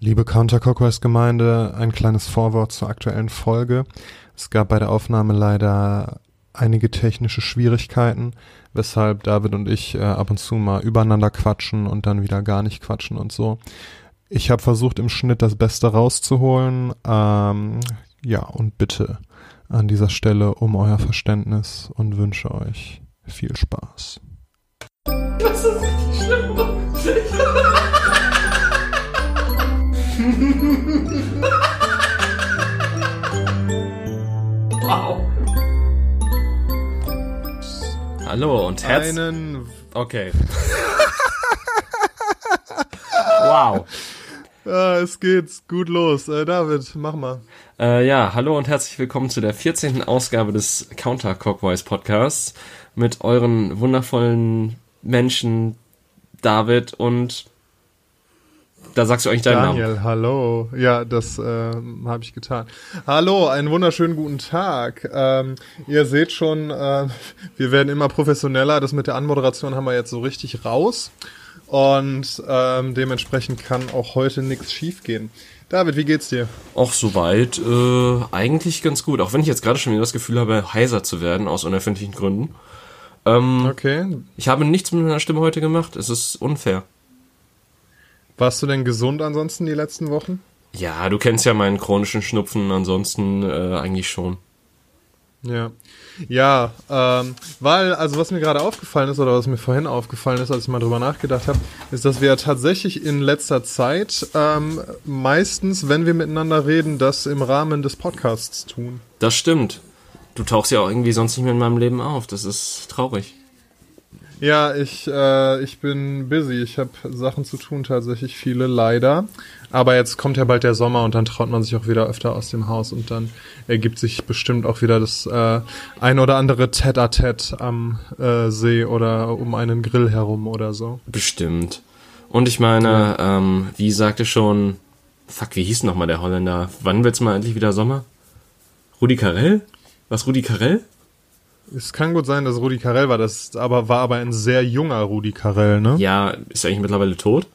Liebe Counterclockwise-Gemeinde, ein kleines Vorwort zur aktuellen Folge. Es gab bei der Aufnahme leider einige technische Schwierigkeiten, weshalb David und ich äh, ab und zu mal übereinander quatschen und dann wieder gar nicht quatschen und so. Ich habe versucht, im Schnitt das Beste rauszuholen. Ähm, ja, und bitte an dieser Stelle um euer Verständnis und wünsche euch viel Spaß. Das ist richtig schlimm. Wow. Hallo und herzlich. Einen. Okay. wow. Ah, es geht gut los. Äh, David, mach mal. Äh, ja, hallo und herzlich willkommen zu der 14. Ausgabe des Counter Cockwise Podcasts mit euren wundervollen Menschen David und da sagst du eigentlich deinen Daniel, Namen. hallo. Ja, das äh, habe ich getan. Hallo, einen wunderschönen guten Tag. Ähm, ihr seht schon, äh, wir werden immer professioneller. Das mit der Anmoderation haben wir jetzt so richtig raus. Und ähm, dementsprechend kann auch heute nichts schiefgehen. David, wie geht's dir? Auch soweit äh, eigentlich ganz gut. Auch wenn ich jetzt gerade schon wieder das Gefühl habe, heiser zu werden aus unerfindlichen Gründen. Ähm, okay. Ich habe nichts mit meiner Stimme heute gemacht. Es ist unfair. Warst du denn gesund ansonsten die letzten Wochen? Ja, du kennst ja meinen chronischen Schnupfen, ansonsten äh, eigentlich schon. Ja. Ja, ähm, weil, also was mir gerade aufgefallen ist oder was mir vorhin aufgefallen ist, als ich mal drüber nachgedacht habe, ist, dass wir tatsächlich in letzter Zeit ähm, meistens, wenn wir miteinander reden, das im Rahmen des Podcasts tun. Das stimmt. Du tauchst ja auch irgendwie sonst nicht mehr in meinem Leben auf. Das ist traurig. Ja, ich, äh, ich bin busy. Ich habe Sachen zu tun, tatsächlich viele, leider. Aber jetzt kommt ja bald der Sommer und dann traut man sich auch wieder öfter aus dem Haus und dann ergibt sich bestimmt auch wieder das äh, ein oder andere Tête-à-Tête am äh, See oder um einen Grill herum oder so. Bestimmt. Und ich meine, ja. ähm, wie sagte schon, fuck, wie hieß nochmal der Holländer? Wann wird's mal endlich wieder Sommer? Rudi Carell? Was, Rudi Carell? Es kann gut sein, dass Rudi Carell war, das aber war aber ein sehr junger Rudi Carell, ne? Ja, ist er eigentlich mittlerweile tot?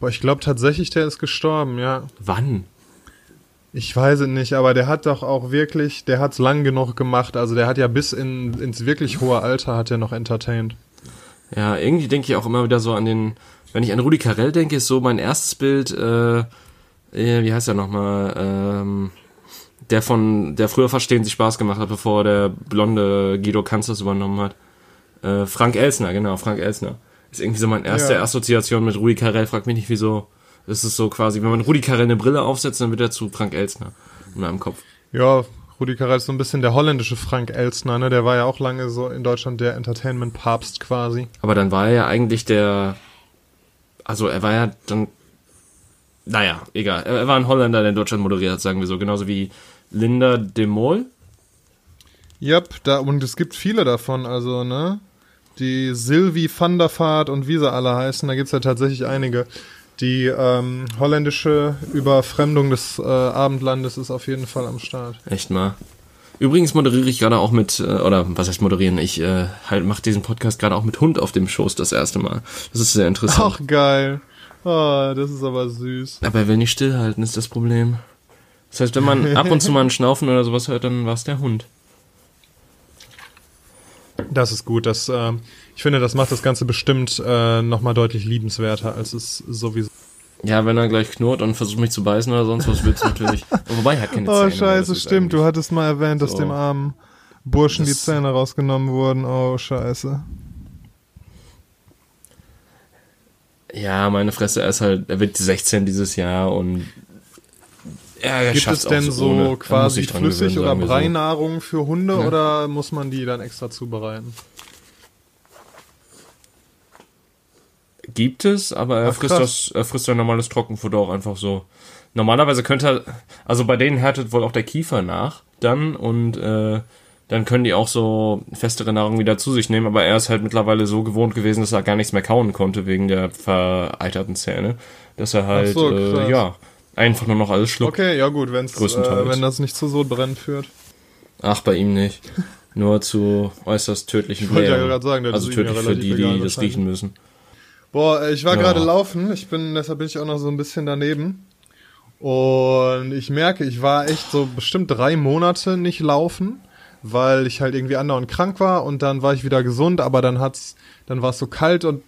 Boah, ich glaube tatsächlich, der ist gestorben, ja. Wann? Ich weiß es nicht, aber der hat doch auch wirklich, der hat's lang genug gemacht. Also der hat ja bis in, ins wirklich hohe Alter hat er noch entertained. Ja, irgendwie denke ich auch immer wieder so an den, wenn ich an Rudi Carell denke, ist so mein erstes Bild, äh, wie heißt er nochmal, ähm, der von, der früher Verstehen sich Spaß gemacht hat, bevor der blonde Guido Kanzlers übernommen hat. Äh, Frank Elsner, genau, Frank Elsner. Ist irgendwie so meine erste ja. Assoziation mit Rudi Carell. Frag mich nicht, wieso. Das ist so quasi, wenn man Rudi Carell eine Brille aufsetzt, dann wird er zu Frank Elsner in meinem Kopf. Ja, Rudi Carell ist so ein bisschen der holländische Frank Elsner, ne? Der war ja auch lange so in Deutschland der Entertainment-Papst quasi. Aber dann war er ja eigentlich der, also er war ja dann, naja, egal. Er war ein Holländer, der in Deutschland moderiert hat, sagen wir so. Genauso wie Linda de Mol. Yep, da, und es gibt viele davon, also, ne? Die Sylvie van der Vaart und wie sie alle heißen, da gibt's ja tatsächlich einige. Die ähm, holländische Überfremdung des äh, Abendlandes ist auf jeden Fall am Start. Echt mal. Übrigens moderiere ich gerade auch mit, äh, oder was heißt moderieren? Ich äh, halt mache diesen Podcast gerade auch mit Hund auf dem Schoß das erste Mal. Das ist sehr interessant. Ach geil. Oh, das ist aber süß. Aber er will nicht stillhalten, ist das Problem. Das heißt, wenn man ab und zu mal ein Schnaufen oder sowas hört, dann war es der Hund. Das ist gut. Das, äh, ich finde, das macht das Ganze bestimmt äh, nochmal deutlich liebenswerter, als es sowieso. Ja, wenn er gleich knurrt und versucht mich zu beißen oder sonst was, wird's natürlich. Wobei, er hat keine Zähne. Oh, scheiße, stimmt. Du hattest mal erwähnt, dass so. dem armen Burschen das die Zähne rausgenommen wurden. Oh, scheiße. Ja, meine Fresse, er ist halt, er wird 16 dieses Jahr und ja, Gibt es denn so ohne. quasi flüssig gewöhnen, oder Breinahrung so. für Hunde ja. oder muss man die dann extra zubereiten? Gibt es, aber er Ach, frisst das, er frisst ein normales Trockenfutter auch einfach so. Normalerweise könnte er, also bei denen härtet wohl auch der Kiefer nach dann und äh, dann können die auch so festere Nahrung wieder zu sich nehmen, aber er ist halt mittlerweile so gewohnt gewesen, dass er gar nichts mehr kauen konnte wegen der vereiterten Zähne, dass er halt, so, äh, ja, einfach nur noch alles schluckt. Okay, ja gut, wenn's, äh, wenn das nicht zu so brennen führt. Ach, bei ihm nicht. Nur zu äußerst tödlichen Ich wollte ja gerade sagen, Also tödlich ja für die, die das riechen müssen. Boah, ich war Ja. gerade laufen. Ich bin, deshalb bin ich auch noch so ein bisschen daneben. Und ich merke, ich war echt so bestimmt drei Monate nicht laufen, weil ich halt irgendwie andauernd krank war und dann war ich wieder gesund, aber dann hat's, dann war es so kalt und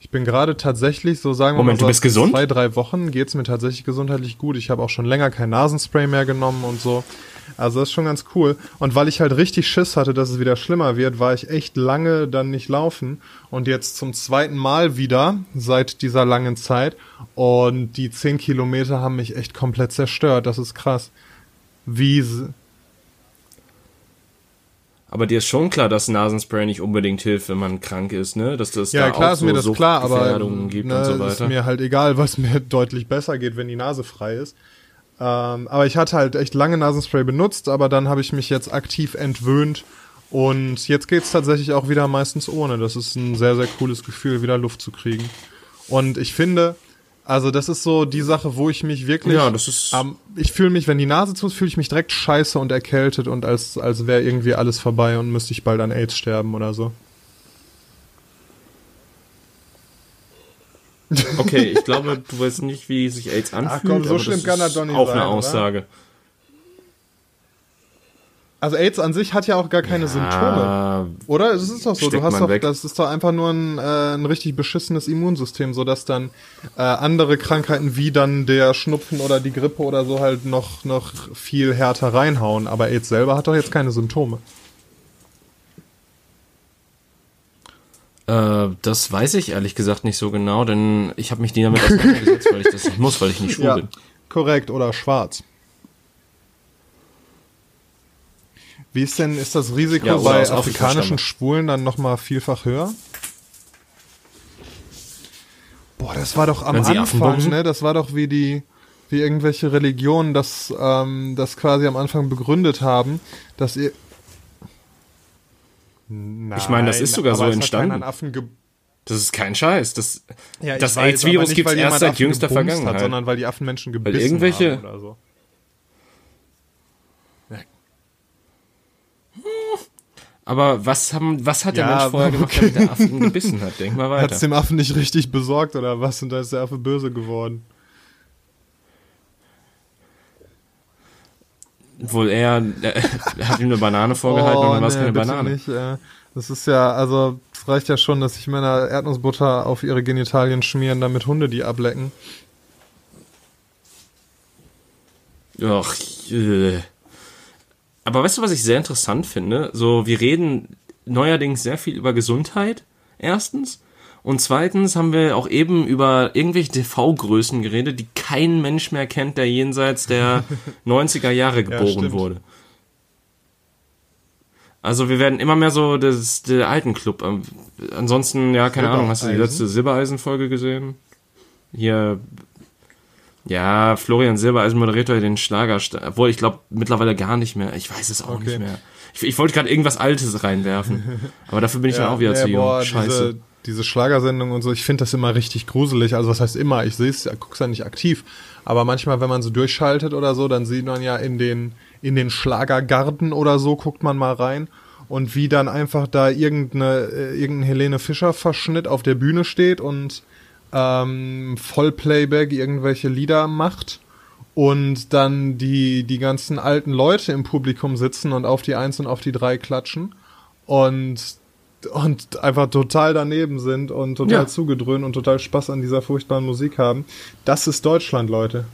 ich bin gerade tatsächlich so sagen wir Moment, mal du bist gesund? zwei, drei Wochen geht's mir tatsächlich gesundheitlich gut. Ich habe auch schon länger kein Nasenspray mehr genommen und so. Also das ist schon ganz cool. Und weil ich halt richtig Schiss hatte, dass es wieder schlimmer wird, war ich echt lange dann nicht laufen. Und jetzt zum zweiten Mal wieder seit dieser langen Zeit. Und die 10 Kilometer haben mich echt komplett zerstört. Das ist krass. Wie, Aber dir ist schon klar, dass Nasenspray nicht unbedingt hilft, wenn man krank ist, ne? Dass das ja da klar auch ist so mir das klar, aber Suchtgefährdungen gibt ne, und so ist weiter. mir halt egal, was mir deutlich besser geht, wenn die Nase frei ist. Ähm, aber ich hatte halt echt lange Nasenspray benutzt, aber dann habe ich mich jetzt aktiv entwöhnt und jetzt geht's tatsächlich auch wieder meistens ohne. Das ist ein sehr, sehr cooles Gefühl, wieder Luft zu kriegen. Und ich finde, also das ist so die Sache, wo ich mich wirklich, Ja, das ist- ähm, ich fühle mich, wenn die Nase zu ist, fühle ich mich direkt scheiße und erkältet und als, als wäre irgendwie alles vorbei und müsste ich bald an AIDS sterben oder so. Okay, ich glaube, du weißt nicht, wie sich AIDS anfühlt. komm, so aber schlimm das kann das ist doch nicht auch sein, eine oder? Also AIDS an sich hat ja auch gar keine Symptome. Ah, Oder? Es ist doch so, du hast doch, weg. das ist doch einfach nur ein, äh, ein richtig beschissenes Immunsystem, sodass dann äh, andere Krankheiten wie dann der Schnupfen oder die Grippe oder so halt noch, noch viel härter reinhauen. Aber AIDS selber hat doch jetzt keine Symptome. äh, das weiß ich ehrlich gesagt nicht so genau, denn ich habe mich nie damit auseinandergesetzt, weil ich das nicht muss, weil ich nicht schwul Ja, bin. korrekt. Oder schwarz. Wie ist denn, ist das Risiko Ja, bei afrikanischen. Schwulen dann nochmal vielfach höher? Boah, das war doch am Anfang, ne? Das war doch wie die, wie irgendwelche Religionen das, ähm, das quasi am Anfang begründet haben, dass ihr. Nein, Ich meine, das ist sogar so es entstanden. Das ist kein Scheiß. Das, ja, das AIDS-Virus gibt's weil erst seit jüngster Vergangenheit. Hat, sondern weil die Affenmenschen gebissen irgendwelche- haben oder so. Aber was, haben, was hat der Ja, Mensch vorher gemacht, okay. damit der Affe ihn gebissen hat? Denk mal Hat es weiter. dem Affen nicht richtig besorgt oder was? Und da ist der Affe böse geworden. Wohl eher, äh, er hat ihm eine Banane vorgehalten und dann war es keine Oh, bitte Banane. Nicht, äh, das ist ja, also, es reicht ja schon, dass sich Männer Erdnussbutter auf ihre Genitalien schmieren, damit Hunde die ablecken. Ach, äh. Aber weißt du, was ich sehr interessant finde? So, wir reden neuerdings sehr viel über Gesundheit, erstens. Und zweitens haben wir auch eben über irgendwelche TV-Größen geredet, die kein Mensch mehr kennt, der jenseits der 90er Jahre geboren stimmt. wurde. Also wir werden immer mehr so das, der alten Club. Ähm, Ansonsten, ja, keine Ahnung, hast du die Silbereisen? letzte Silbereisen-Folge gesehen? Hier, ja, Florian Silbereisen moderiert heute den Schlager, obwohl ich glaube mittlerweile gar nicht mehr. Ich weiß es auch Okay. nicht mehr. Ich, ich wollte gerade irgendwas Altes reinwerfen, aber dafür bin ich dann auch wieder nee, zu jung. boah, Scheiße. Diese, diese Schlagersendung und so, ich finde das immer richtig gruselig. Also was heißt immer, ich sehe es, ja, guck's ja nicht aktiv. Aber manchmal, wenn man so durchschaltet oder so, dann sieht man ja in den, in den Schlagergarten oder so, guckt man mal rein. Und wie dann einfach da irgendeine, äh, irgendein Helene Fischer Verschnitt auf der Bühne steht und ähm, Vollplayback irgendwelche Lieder macht und dann die, die ganzen alten Leute im Publikum sitzen und auf die Eins und auf die Drei klatschen und, und einfach total daneben sind und total Ja. zugedröhnt und total Spaß an dieser furchtbaren Musik haben. Das ist Deutschland, Leute.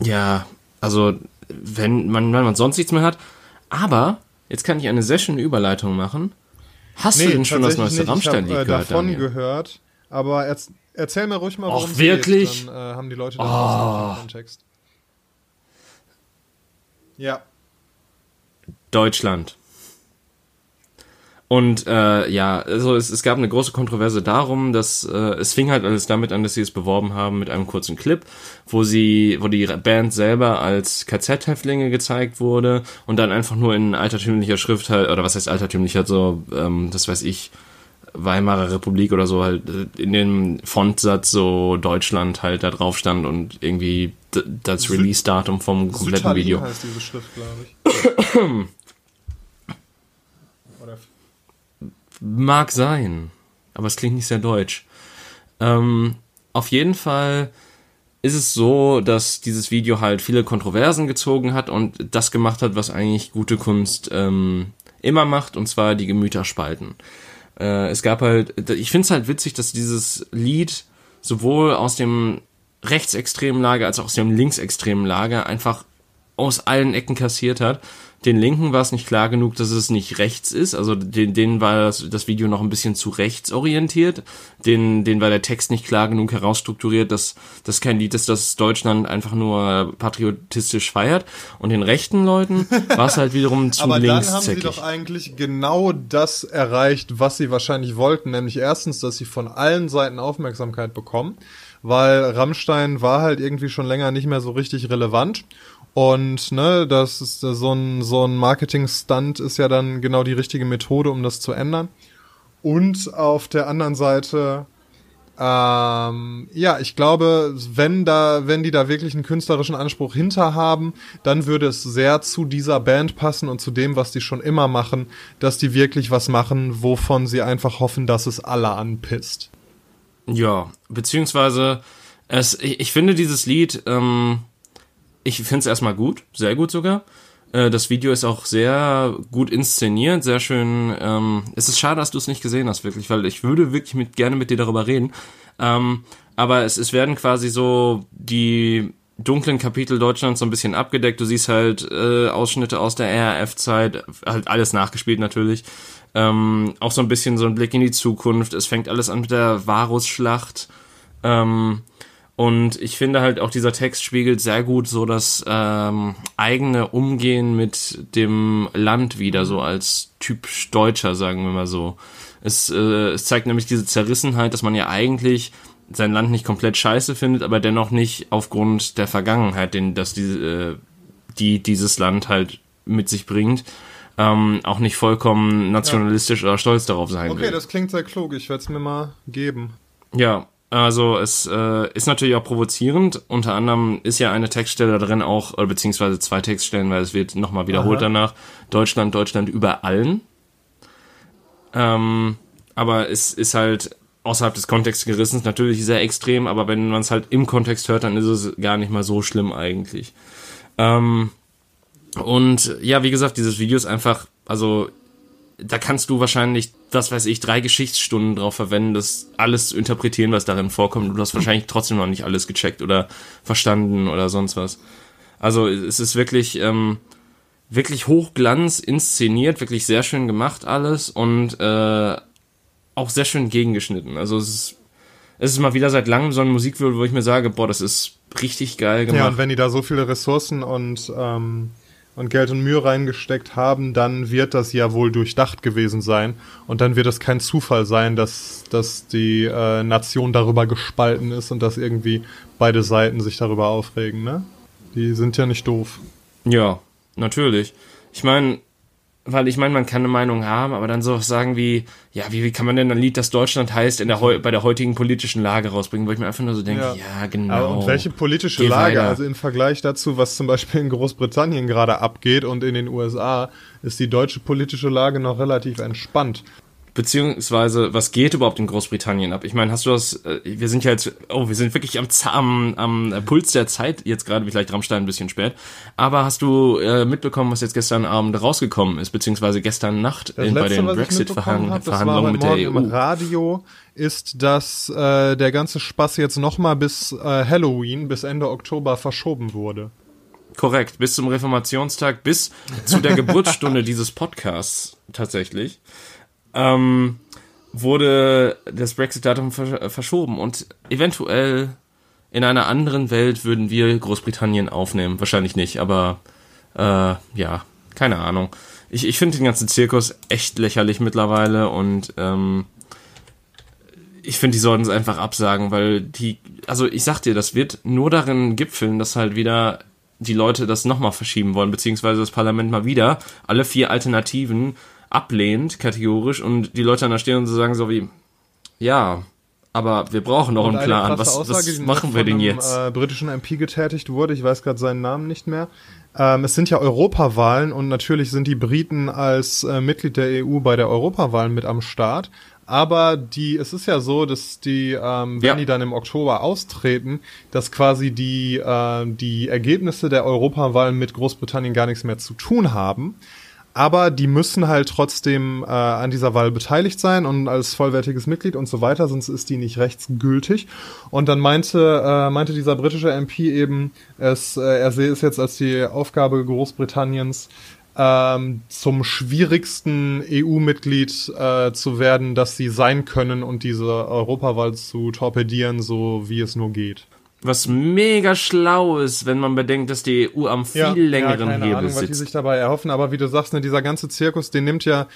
Ja, also wenn man, wenn man sonst nichts mehr hat. Aber jetzt kann ich eine sehr schöne Überleitung machen. Hast du denn schon das neueste nicht. Ich hab, Rammstein-Lied äh, gehört, davon Daniel? gehört, aber erz erzähl mir ruhig mal, worum es wirklich? geht. Dann äh, haben die Leute da oh. Kontext. Ja. Deutschland. Und äh, ja, also es, es gab eine große Kontroverse darum, dass äh, es fing halt alles damit an, dass sie es beworben haben mit einem kurzen Clip, wo sie, wo die Band selber als KZ-Häftlinge gezeigt wurde und dann einfach nur in altertümlicher Schrift halt, oder was heißt altertümlicher, so, ähm, das weiß ich, Weimarer Republik oder so halt äh, in dem Fontsatz so Deutschland halt da drauf stand und irgendwie das Release-Datum vom kompletten Sütterlin Video. heißt diese Schrift, glaube ich. Oder mag sein, aber es klingt nicht sehr deutsch. Ähm, auf jeden Fall ist es so, dass dieses Video halt viele Kontroversen gezogen hat und das gemacht hat, was eigentlich gute Kunst ähm, immer macht, und zwar die Gemüter spalten. Äh, es gab halt, ich finde es halt witzig, dass dieses Lied sowohl aus dem rechtsextremen Lager als auch aus dem linksextremen Lager einfach aus allen Ecken kassiert hat. Den Linken war es nicht klar genug, dass es nicht rechts ist. Also den, denen war das, das Video noch ein bisschen zu rechts orientiert. Den, denen war der Text nicht klar genug herausstrukturiert, dass das kein Lied ist, das Deutschland einfach nur patriotistisch feiert. Und den rechten Leuten war es halt wiederum zu Aber links. dann haben sie doch eigentlich genau das erreicht, was sie wahrscheinlich wollten. Nämlich erstens, dass sie von allen Seiten Aufmerksamkeit bekommen. Weil Rammstein war halt irgendwie schon länger nicht mehr so richtig relevant. Und ne, das ist so ein so ein Marketing-Stunt ist ja dann genau die richtige Methode, um das zu ändern. Und auf der anderen Seite, ähm, ja, ich glaube, wenn da, wenn die da wirklich einen künstlerischen Anspruch hinter haben, dann würde es sehr zu dieser Band passen und zu dem, was die schon immer machen, dass die wirklich was machen, wovon sie einfach hoffen, dass es alle anpisst. Ja, beziehungsweise es, ich, ich finde dieses Lied, ähm, ich finde es erstmal gut, sehr gut sogar. Äh, das Video ist auch sehr gut inszeniert, sehr schön. Ähm, es ist schade, dass du es nicht gesehen hast, wirklich, weil ich würde wirklich mit, gerne mit dir darüber reden. Ähm, aber es, es werden quasi so die dunklen Kapitel Deutschlands so ein bisschen abgedeckt. Du siehst halt äh, Ausschnitte aus der RAF-Zeit, halt alles nachgespielt natürlich. Ähm, auch so ein bisschen so ein Blick in die Zukunft. Es fängt alles an mit der Varusschlacht. Und ich finde halt auch dieser Text spiegelt sehr gut so das ähm, eigene Umgehen mit dem Land wieder, so als typisch Deutscher, sagen wir mal so. Es, äh, es zeigt nämlich diese Zerrissenheit, dass man ja eigentlich sein Land nicht komplett scheiße findet, aber dennoch nicht aufgrund der Vergangenheit, den, dass die, äh, die dieses Land halt mit sich bringt, ähm, auch nicht vollkommen nationalistisch ja. oder stolz darauf sein okay, will. Okay, das klingt sehr klug. Ich werde es mir mal geben. Ja, also es äh, ist natürlich auch provozierend. Unter anderem ist ja eine Textstelle drin auch, oder beziehungsweise zwei Textstellen, weil es wird nochmal wiederholt Aha. danach. Deutschland, Deutschland über allen. Ähm, aber es ist halt außerhalb des Kontexts gerissen, natürlich sehr extrem, aber wenn man es halt im Kontext hört, dann ist es gar nicht mal so schlimm eigentlich. Ähm, und ja, wie gesagt, dieses Video ist einfach, also da kannst du wahrscheinlich, was weiß ich, drei Geschichtsstunden drauf verwenden, das alles zu interpretieren, was darin vorkommt. Du hast wahrscheinlich trotzdem noch nicht alles gecheckt oder verstanden oder sonst was. Also es ist wirklich, ähm, wirklich Hochglanz inszeniert, wirklich sehr schön gemacht alles und äh, auch sehr schön gegengeschnitten. Also es ist, es ist mal wieder seit langem so ein Musikvideo, wo ich mir sage, boah, das ist richtig geil gemacht. Ja, und wenn die da so viele Ressourcen und ähm, und Geld und Mühe reingesteckt haben, dann wird das ja wohl durchdacht gewesen sein. Und dann wird es kein Zufall sein, dass, dass die äh, Nation darüber gespalten ist und dass irgendwie beide Seiten sich darüber aufregen, ne? Die sind ja nicht doof. Ja, natürlich. Ich meine, weil ich meine, man kann eine Meinung haben, aber dann so sagen wie, ja, wie, wie kann man denn ein Lied, das Deutschland heißt, in der bei der heutigen politischen Lage rausbringen, wo ich mir einfach nur so denke, ja, ja genau. Aber und welche politische Lage, weiter. also im Vergleich dazu, was zum Beispiel in Großbritannien gerade abgeht und in den USA, ist die deutsche politische Lage noch relativ entspannt beziehungsweise was geht überhaupt in Großbritannien ab? Ich meine, hast du das, äh, wir sind ja jetzt, oh, wir sind wirklich am, am, am Puls der Zeit, jetzt gerade vielleicht Rammstein ein bisschen spät, aber hast du äh, mitbekommen, was jetzt gestern Abend rausgekommen ist, beziehungsweise gestern Nacht in, bei den Brexit-Verhandlungen mit der EU? Im Radio ist, dass äh, der ganze Spaß jetzt nochmal bis äh, Halloween, bis Ende Oktober verschoben wurde. Korrekt, bis zum Reformationstag, bis zu der Geburtsstunde dieses Podcasts tatsächlich ähm, wurde das Brexit-Datum verschoben und eventuell in einer anderen Welt würden wir Großbritannien aufnehmen. Wahrscheinlich nicht, aber äh, ja, keine Ahnung. Ich, ich finde den ganzen Zirkus echt lächerlich mittlerweile und ähm, ich finde, die sollten es einfach absagen, weil die, also ich sag dir, das wird nur darin gipfeln, dass halt wieder die Leute das nochmal verschieben wollen, beziehungsweise das Parlament mal wieder alle vier Alternativen ablehnt, kategorisch, und die Leute dann da stehen und so sagen so wie, ja, aber wir brauchen noch und einen Plan. Was, Aussage, was machen wir denn einem, jetzt? Äh, britischen MP getätigt wurde, ich weiß gerade seinen Namen nicht mehr, ähm, es sind ja Europawahlen und natürlich sind die Briten als äh, Mitglied der EU bei der Europawahl mit am Start. Aber die, es ist ja so, dass die, ähm, wenn Ja. die dann im Oktober austreten, dass quasi die, äh, die Ergebnisse der Europawahl mit Großbritannien gar nichts mehr zu tun haben. Aber die müssen halt trotzdem äh, an dieser Wahl beteiligt sein und als vollwertiges Mitglied und so weiter, sonst ist die nicht rechtsgültig. Und dann meinte, äh, meinte dieser britische MP eben, es, äh, er sehe es jetzt als die Aufgabe Großbritanniens, ähm, zum schwierigsten EU-Mitglied äh, zu werden, das sie sein können und diese Europawahl zu torpedieren, so wie es nur geht. Was mega schlau ist, wenn man bedenkt, dass die EU am viel längeren keine Hebel Ahnung, was die sitzt. sich dabei erhoffen, aber wie du sagst, ne, dieser ganze Zirkus, den nimmt ja,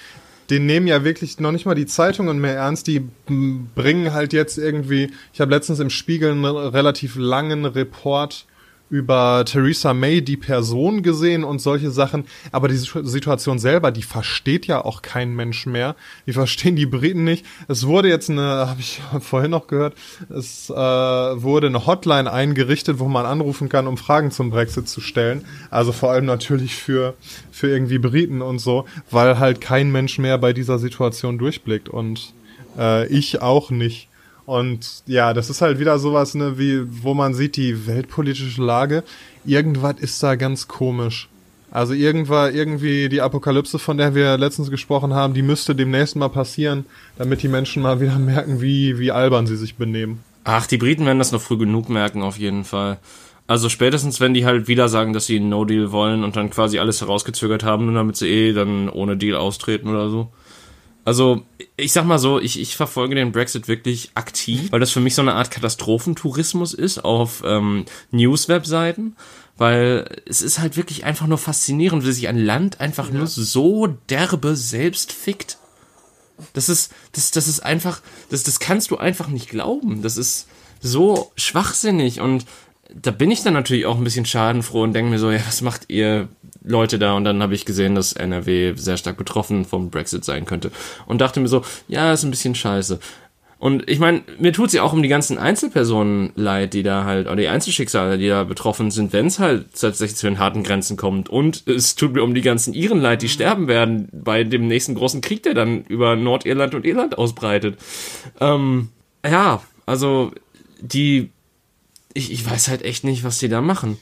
den nehmen ja wirklich noch nicht mal die Zeitungen mehr ernst, die m, bringen halt jetzt irgendwie, ich habe letztens im Spiegel einen relativ langen Report über Theresa May, die Person gesehen und solche Sachen, aber die Situ- Situation selber, die versteht ja auch kein Mensch mehr. Die verstehen die Briten nicht. Es wurde jetzt eine, habe ich vorhin noch gehört, es äh, wurde eine Hotline eingerichtet, wo man anrufen kann, um Fragen zum Brexit zu stellen. Also vor allem natürlich für für irgendwie Briten und so, weil halt kein Mensch mehr bei dieser Situation durchblickt und äh, ich auch nicht. Und ja, das ist halt wieder sowas, ne, wie, wo man sieht, die weltpolitische Lage, irgendwas ist da ganz komisch. Also irgendwann, irgendwie die Apokalypse, von der wir letztens gesprochen haben, die müsste demnächst mal passieren, damit die Menschen mal wieder merken, wie, wie albern sie sich benehmen. Ach, die Briten werden das noch früh genug merken, auf jeden Fall. Also spätestens, wenn die halt wieder sagen, dass sie einen No-Deal wollen und dann quasi alles herausgezögert haben, nur damit sie eh dann ohne Deal austreten oder so. Also, ich sag mal so, ich, ich verfolge den Brexit wirklich aktiv, weil das für mich so eine Art Katastrophentourismus ist auf ähm, News-Webseiten, weil es ist halt wirklich einfach nur faszinierend, wie sich ein Land einfach nur so derbe selbst fickt. Das ist, das, das ist einfach, das, das kannst du einfach nicht glauben. Das ist so schwachsinnig und da bin ich dann natürlich auch ein bisschen schadenfroh und denke mir so, ja, was macht ihr Leute da? Und dann habe ich gesehen, dass NRW sehr stark betroffen vom Brexit sein könnte und dachte mir so, ja, ist ein bisschen scheiße. Und ich meine, mir tut sie auch um die ganzen Einzelpersonen leid, die da halt, oder die Einzelschicksale, die da betroffen sind, wenn es halt tatsächlich zu den harten Grenzen kommt. Und es tut mir um die ganzen Iren leid, die sterben werden bei dem nächsten großen Krieg, der dann über Nordirland und Irland ausbreitet. Ähm, ja, also die, ich, ich weiß halt echt nicht, was die da machen.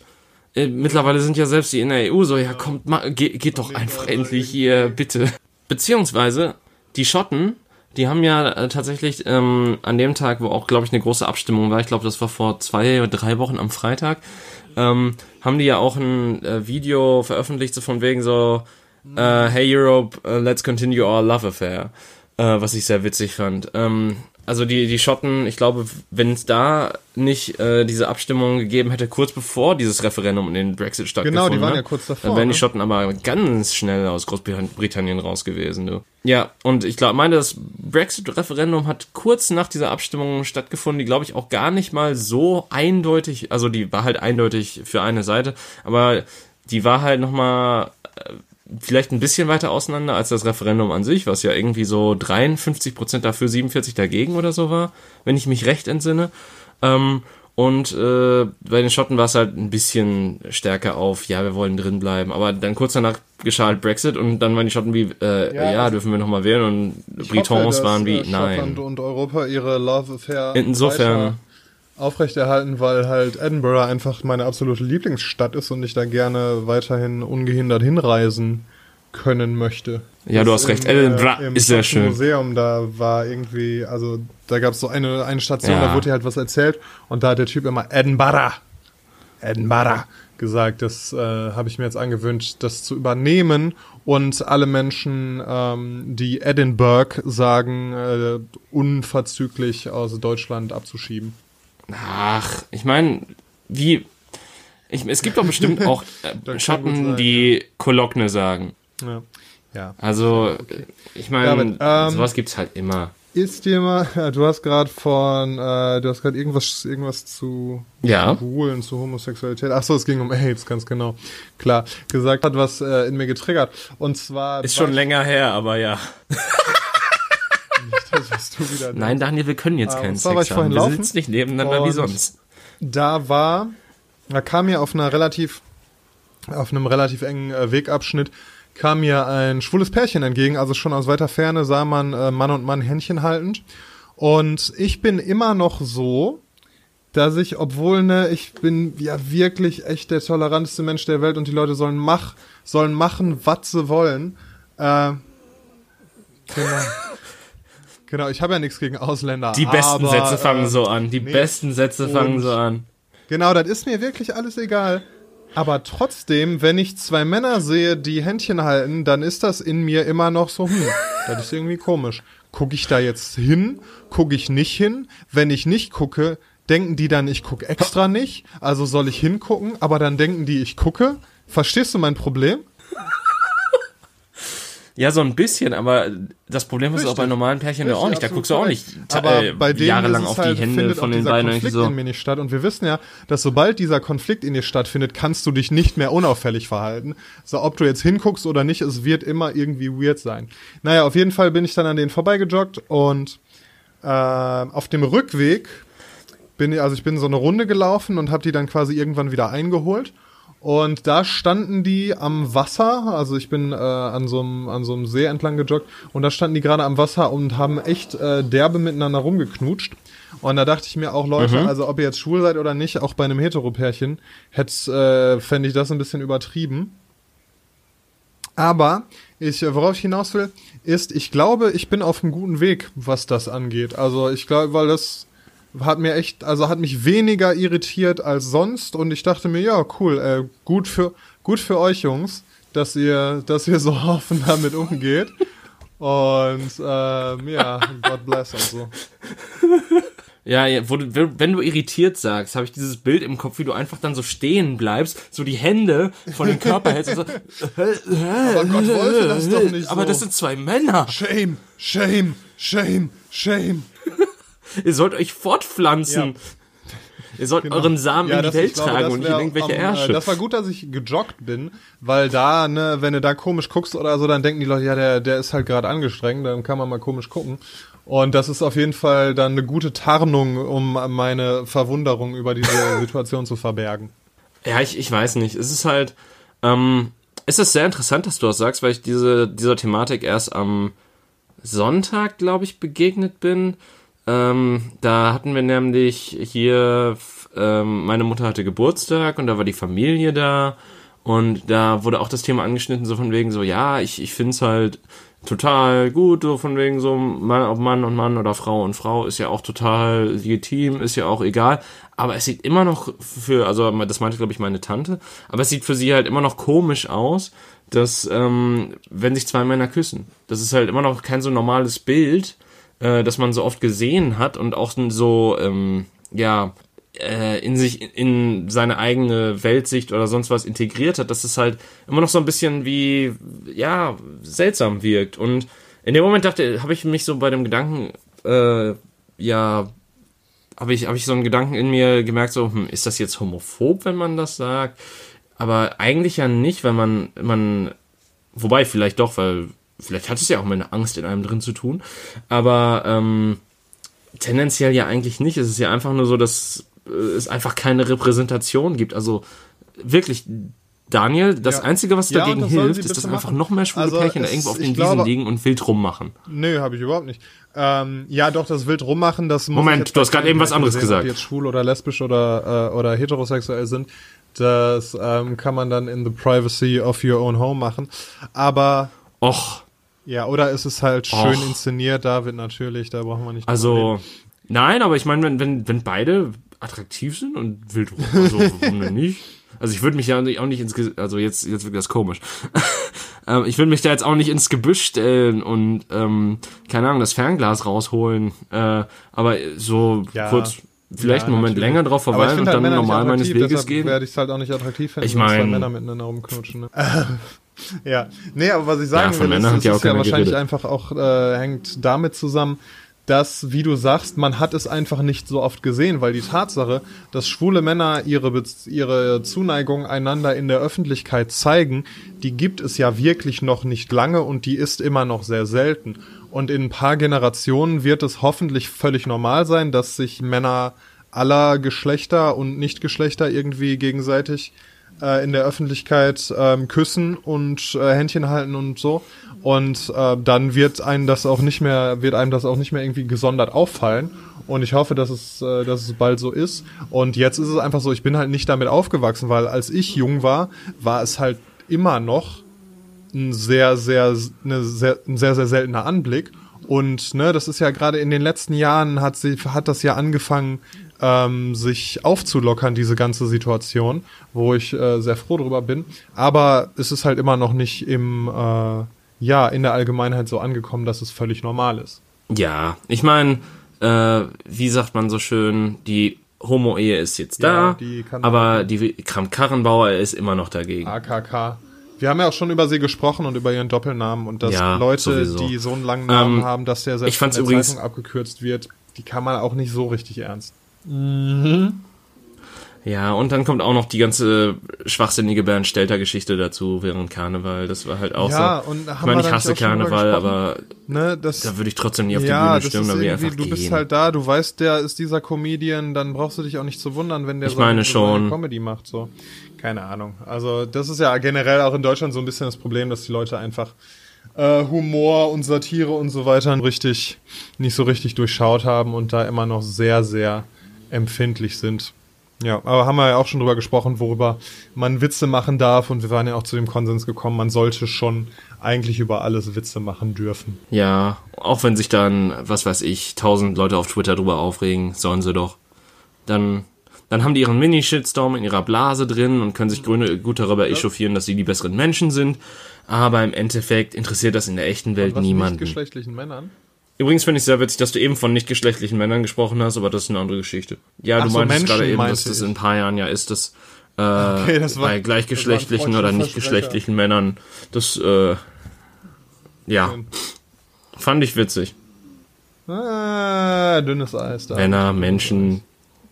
Äh, Mittlerweile sind ja selbst die in der EU so, ja kommt, ma, geht, geht doch einfach endlich hier, bitte. Beziehungsweise, die Schotten, die haben ja äh, tatsächlich ähm, an dem Tag, wo auch, glaube ich, eine große Abstimmung war, ich glaube, das war vor zwei oder drei Wochen am Freitag, ähm, haben die ja auch ein äh, Video veröffentlicht, so von wegen so, äh, hey Europe, uh, let's continue our love affair, äh, was ich sehr witzig fand. Ähm, also die, die Schotten, ich glaube, wenn es da nicht äh, diese Abstimmung gegeben hätte, kurz bevor dieses Referendum in den Brexit stattgefunden Genau, die waren hat, ja kurz davor, Dann wären die ne? Schotten aber ganz schnell aus Großbritannien raus gewesen, du. Ja, und ich glaube, meine, das Brexit-Referendum hat kurz nach dieser Abstimmung stattgefunden, die, glaube ich, auch gar nicht mal so eindeutig, also die war halt eindeutig für eine Seite, aber die war halt nochmal vielleicht ein bisschen weiter auseinander als das Referendum an sich, was ja irgendwie so 53 Prozent dafür, 47 dagegen oder so war, wenn ich mich recht entsinne. Ähm, und äh, bei den Schotten war es halt ein bisschen stärker auf, ja, wir wollen drin bleiben. Aber dann kurz danach geschah halt Brexit und dann waren die Schotten wie, äh, Ja, ja, dürfen wir nochmal wählen und Britons hoffe, dass, waren wie, äh, Schottland nein. und Europa ihre Love Affair Insofern- aufrechterhalten, weil halt Edinburgh einfach meine absolute Lieblingsstadt ist und ich da gerne weiterhin ungehindert hinreisen können möchte. Ja, du Das hast recht. im, äh, Edinburgh im ist sehr schön. Museum, da war irgendwie, also da gab es so eine, eine Station, Ja. da wurde dir halt was erzählt und da hat der Typ immer Edinburgh, Edinburgh gesagt. Das äh, habe ich mir jetzt angewöhnt, das zu übernehmen und alle Menschen, ähm, die Edinburgh sagen, äh, unverzüglich aus Deutschland abzuschieben. Ach, ich meine, wie. Ich, es gibt doch bestimmt auch äh, Schotten, sein, die Kologne sagen. Ja. ja. Also, ich meine, David, ähm, sowas gibt's halt immer. Ist dir mal, du hast gerade von, äh, du hast gerade irgendwas, irgendwas zu Ja. Schwulen, zu Homosexualität. Ach so, es ging um AIDS, ganz genau. Klar, gesagt hat, was äh, in mir getriggert. Und zwar Ist schon länger her, aber ja. was du wieder Nein, Daniel, wir können jetzt Ah, keinen Sex ich vorhin haben. Wir laufen sitzen nicht nebeneinander wie sonst. da war, da kam mir auf einer relativ auf einem relativ engen äh, Wegabschnitt kam mir ein schwules Pärchen entgegen, also schon aus weiter Ferne sah man äh, Mann und Mann Händchen haltend. Und ich bin immer noch so, dass ich, obwohl ne, ich bin ja wirklich echt der toleranteste Mensch der Welt und die Leute sollen mach, sollen machen, was sie wollen. Äh, genau. genau, ich habe ja nichts gegen Ausländer. Die besten aber, Sätze fangen äh, so an. Die nee. besten Sätze fangen so an. Genau, das ist mir wirklich alles egal. Aber trotzdem, wenn ich zwei Männer sehe, die Händchen halten, dann ist das in mir immer noch so, hm, das ist irgendwie komisch. Gucke ich da jetzt hin? Gucke ich nicht hin? Wenn ich nicht gucke, denken die dann, ich gucke extra nicht? Also soll ich hingucken, aber dann denken die, ich gucke? Verstehst du mein Problem? Ja, so ein bisschen, aber das Problem ist auch Richtig. bei normalen Pärchen ja auch nicht. Da guckst du auch nicht Aber äh, bei denen jahrelang auf halt, die Hände findet von den beiden Konflikt so. in mir nicht statt. Und wir wissen ja, dass sobald dieser Konflikt in dir stattfindet, kannst du dich nicht mehr unauffällig verhalten. So, ob du jetzt hinguckst oder nicht, es wird immer irgendwie weird sein. Naja, auf jeden Fall bin ich dann an denen vorbeigejoggt und äh, auf dem Rückweg bin ich, also ich bin so eine Runde gelaufen und habe die dann quasi irgendwann wieder eingeholt. Und da standen die am Wasser, also ich bin äh, an so einem an so einem See entlang gejoggt und da standen die gerade am Wasser und haben echt äh, derbe miteinander rumgeknutscht. Und da dachte ich mir auch, Leute, also ob ihr jetzt schwul seid oder nicht, auch bei einem Heteropärchen, hätte äh, fände ich das ein bisschen übertrieben. Aber ich, worauf ich hinaus will, ist, ich glaube, ich bin auf einem guten Weg, was das angeht. Also ich glaube, weil das hat mir echt, also hat mich weniger irritiert als sonst und ich dachte mir, ja, cool, äh, gut für, gut für euch Jungs, dass ihr, dass ihr so offen damit umgeht. Und ähm, ja, God bless und so. Ja, ja wo du, wenn du irritiert sagst, habe ich dieses Bild im Kopf, wie du einfach dann so stehen bleibst, so die Hände von dem Körper hältst und so. Aber Gott wollte das doch nicht so. Aber das sind zwei Männer. Shame, shame, shame, shame. Ihr sollt euch fortpflanzen. Ihr sollt euren Samen in die Welt glaube, tragen und nicht in irgendwelche am, äh, Ärsche. Das war gut, dass ich gejoggt bin, weil da, ne, wenn du da komisch guckst oder so, dann denken die Leute, ja, der, der ist halt gerade angestrengt, dann kann man mal komisch gucken. Und das ist auf jeden Fall dann eine gute Tarnung, um meine Verwunderung über diese Situation zu verbergen. Ja, ich, ich weiß nicht. Es ist halt, ähm, es ist sehr interessant, dass du das sagst, weil ich diese, dieser Thematik erst am Sonntag, glaube ich, begegnet bin. Ähm, da hatten wir nämlich hier, ähm, meine Mutter hatte Geburtstag und da war die Familie da. Und da wurde auch das Thema angeschnitten, so von wegen so, ja, ich, ich find's halt total gut, so von wegen so, Mann, ob Mann und Mann oder Frau und Frau ist ja auch total legitim, ist ja auch egal, aber es sieht immer noch für, also das meinte, glaube ich, meine Tante, aber es sieht für sie halt immer noch komisch aus, dass, ähm, wenn sich zwei Männer küssen, das ist halt immer noch kein so normales Bild, äh, das man so oft gesehen hat und auch so, ähm, ja, äh, in sich, in seine eigene Weltsicht oder sonst was integriert hat, dass es halt immer noch so ein bisschen wie, ja, seltsam wirkt. Und in dem Moment dachte, habe ich mich so bei dem Gedanken, äh, ja, habe ich, habe ich so einen Gedanken in mir gemerkt, so, hm, ist das jetzt homophob, wenn man das sagt? Aber eigentlich ja nicht, weil man, man, wobei vielleicht doch, weil vielleicht hat es ja auch mit einer Angst in einem drin zu tun, aber ähm, tendenziell ja eigentlich nicht. Es ist ja einfach nur so, dass äh, es einfach keine Repräsentation gibt. Also wirklich, Daniel, das Ja. Einzige, was Ja, dagegen das sollen hilft, ist, dass einfach machen. noch mehr schwule Also Pärchen da irgendwo auf den glaube- Wiesen liegen und wild rummachen. Nö, habe ich überhaupt nicht. Ähm, ja, doch, das wild rummachen, das muss Moment, du hast gerade eben was anderes sehen, gesagt. Ob die jetzt schwul oder lesbisch oder, äh, oder heterosexuell sind. Das ähm, kann man dann in the privacy of your own home machen. Aber Och, ja, oder ist es halt schön Och. inszeniert, David natürlich, da brauchen wir nicht also, nein, aber ich meine, wenn, wenn, wenn beide attraktiv sind und wild rum, also warum denn nicht? Also ich würde mich ja auch nicht ins, also jetzt, jetzt wird das komisch. ähm, ich würde mich da jetzt auch nicht ins Gebüsch stellen und, ähm, keine Ahnung, das Fernglas rausholen, äh, aber so Ja. kurz, vielleicht Ja, einen Moment natürlich. länger drauf verweilen und halt dann Männer normal meines Weges gehen. werde ich es halt auch nicht attraktiv finden, Ich wenn zwei mein- Männer miteinander rumknutschen. Ne? ja, nee, aber was ich sagen von will, ist, ja auch ist ja wahrscheinlich geredet. einfach auch, äh, hängt damit zusammen, dass, wie du sagst, man hat es einfach nicht so oft gesehen, weil die Tatsache, dass schwule Männer ihre, ihre Zuneigung einander in der Öffentlichkeit zeigen, die gibt es ja wirklich noch nicht lange und die ist immer noch sehr selten. Und in ein paar Generationen wird es hoffentlich völlig normal sein, dass sich Männer aller Geschlechter und Nichtgeschlechter irgendwie gegenseitig äh, in der Öffentlichkeit ähm, küssen und äh, Händchen halten und so. Und äh, dann wird einem das auch nicht mehr, wird einem das auch nicht mehr irgendwie gesondert auffallen. Und ich hoffe, dass es, äh, dass es bald so ist. Und jetzt ist es einfach so, ich bin halt nicht damit aufgewachsen, weil als ich jung war, war es halt immer noch ein sehr, sehr, eine sehr, ein sehr, sehr seltener Anblick. Und ne, das ist ja gerade in den letzten Jahren hat sie, hat das ja angefangen, ähm, sich aufzulockern, diese ganze Situation, wo ich äh, sehr froh drüber bin. Aber es ist halt immer noch nicht im, äh, ja, in der Allgemeinheit so angekommen, dass es völlig normal ist. Ja, ich meine, äh, wie sagt man so schön, die Homo-Ehe ist jetzt da, Ja, die kann- aber die Kram-Karrenbauer ist immer noch dagegen. AKK. Wir haben ja auch schon über sie gesprochen und über ihren Doppelnamen und dass Ja, Leute, sowieso. die so einen langen Namen Ähm, haben, dass der selbst ich fand's von der übrigens- Zeitung abgekürzt wird, die kann man auch nicht so richtig ernst. Ja, und dann kommt auch noch die ganze schwachsinnige Bernd Stelter-Geschichte dazu während Karneval. Das war halt auch Ja, so. und ich haben meine, wir ich da hasse Karneval, aber Ne, das, da würde ich trotzdem nie auf die ja, Bühne das stürmen, dann würde ich einfach du gehen. bist halt da, du weißt, der ist dieser Comedian, dann brauchst du dich auch nicht zu wundern, wenn der Ich meine so schon. eine Comedy macht, so. Keine Ahnung. Also, das ist ja generell auch in Deutschland so ein bisschen das Problem, dass die Leute einfach äh, Humor und Satire und so weiter richtig, nicht so richtig durchschaut haben und da immer noch sehr, sehr empfindlich sind. Ja, aber haben wir ja auch schon drüber gesprochen, worüber man Witze machen darf und wir waren ja auch zu dem Konsens gekommen, man sollte schon eigentlich über alles Witze machen dürfen. Ja, auch wenn sich dann, was weiß ich, tausend Leute auf Twitter drüber aufregen, sollen sie doch. Dann, dann haben die ihren Mini-Shitstorm in ihrer Blase drin und können sich grüne, gut darüber echauffieren, dass sie die besseren Menschen sind. Aber im Endeffekt interessiert das in der echten Welt niemanden. geschlechtlichen Männern? Übrigens finde ich sehr witzig, dass du eben von nicht geschlechtlichen Männern gesprochen hast, aber das ist eine andere Geschichte. Ja, Ach du so, meintest gerade eben, dass das in ein paar Jahren ja ist, dass äh, Okay, das war- bei gleichgeschlechtlichen oder freudscher nicht geschlechtlichen Männern das, äh, ja, fand ich witzig. Ah, dünnes Eis da. Männer, Menschen,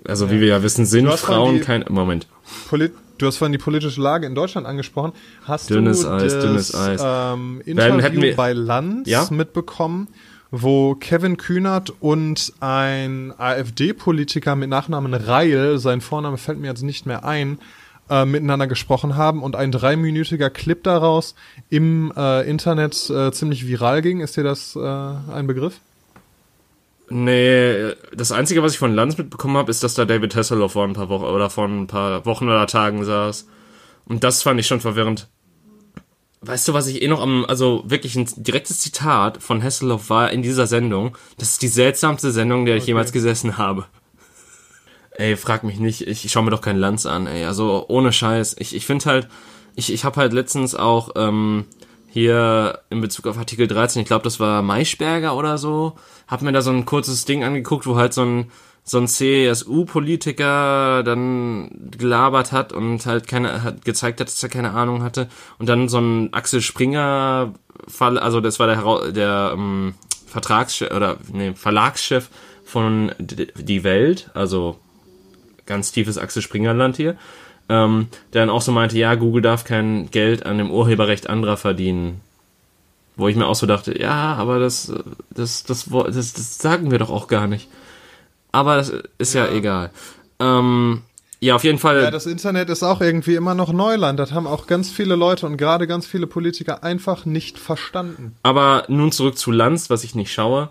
also wie wir ja wissen, sind Frauen die- kein, Moment. Polit du hast vorhin die politische Lage in Deutschland angesprochen. Hast Dünnes du Eis, das dünnes Eis. Ähm, Dann Interview hätten wir- bei Lanz Ja? mitbekommen, wo Kevin Kühnert und ein AfD-Politiker mit Nachnamen Reil, sein Vorname fällt mir jetzt nicht mehr ein, äh, miteinander gesprochen haben und ein dreiminütiger Clip daraus im äh, Internet äh, ziemlich viral ging. Ist dir das äh, ein Begriff? Nee, das Einzige, was ich von Lanz mitbekommen habe, ist, dass da David Hasselhoff vor ein paar Wochen oder vor ein paar Wochen oder Tagen saß. Und das fand ich schon verwirrend. Weißt du, was ich eh noch am, also wirklich ein direktes Zitat von Hasselhoff war in dieser Sendung. Das ist die seltsamste Sendung, der ich jemals gesessen habe. Ey, frag mich nicht, ich, ich schaue mir doch keinen Lanz an, ey. Also ohne Scheiß. Ich, ich finde halt, ich, ich habe halt letztens auch ähm, hier in Bezug auf Artikel 13, ich glaube, das war Maischberger oder so, hab mir da so ein kurzes Ding angeguckt, wo halt so ein so ein CSU-Politiker dann gelabert hat und halt keine, hat gezeigt hat, dass er keine Ahnung hatte. Und dann so ein Axel Springer Fall, also das war der, der ähm, Vertragschef oder nee, Verlagschef von Die Welt, also ganz tiefes Axel Springer Land hier, ähm, der dann auch so meinte, ja, Google darf kein Geld an dem Urheberrecht anderer verdienen. Wo ich mir auch so dachte, ja, aber das, das, das, das, das sagen wir doch auch gar nicht. Aber das ist ja, egal. Ähm, ja, auf jeden Fall. Ja, das Internet ist auch irgendwie immer noch Neuland. Das haben auch ganz viele Leute und gerade ganz viele Politiker einfach nicht verstanden. aber nun zurück zu Lanz, was ich nicht schaue.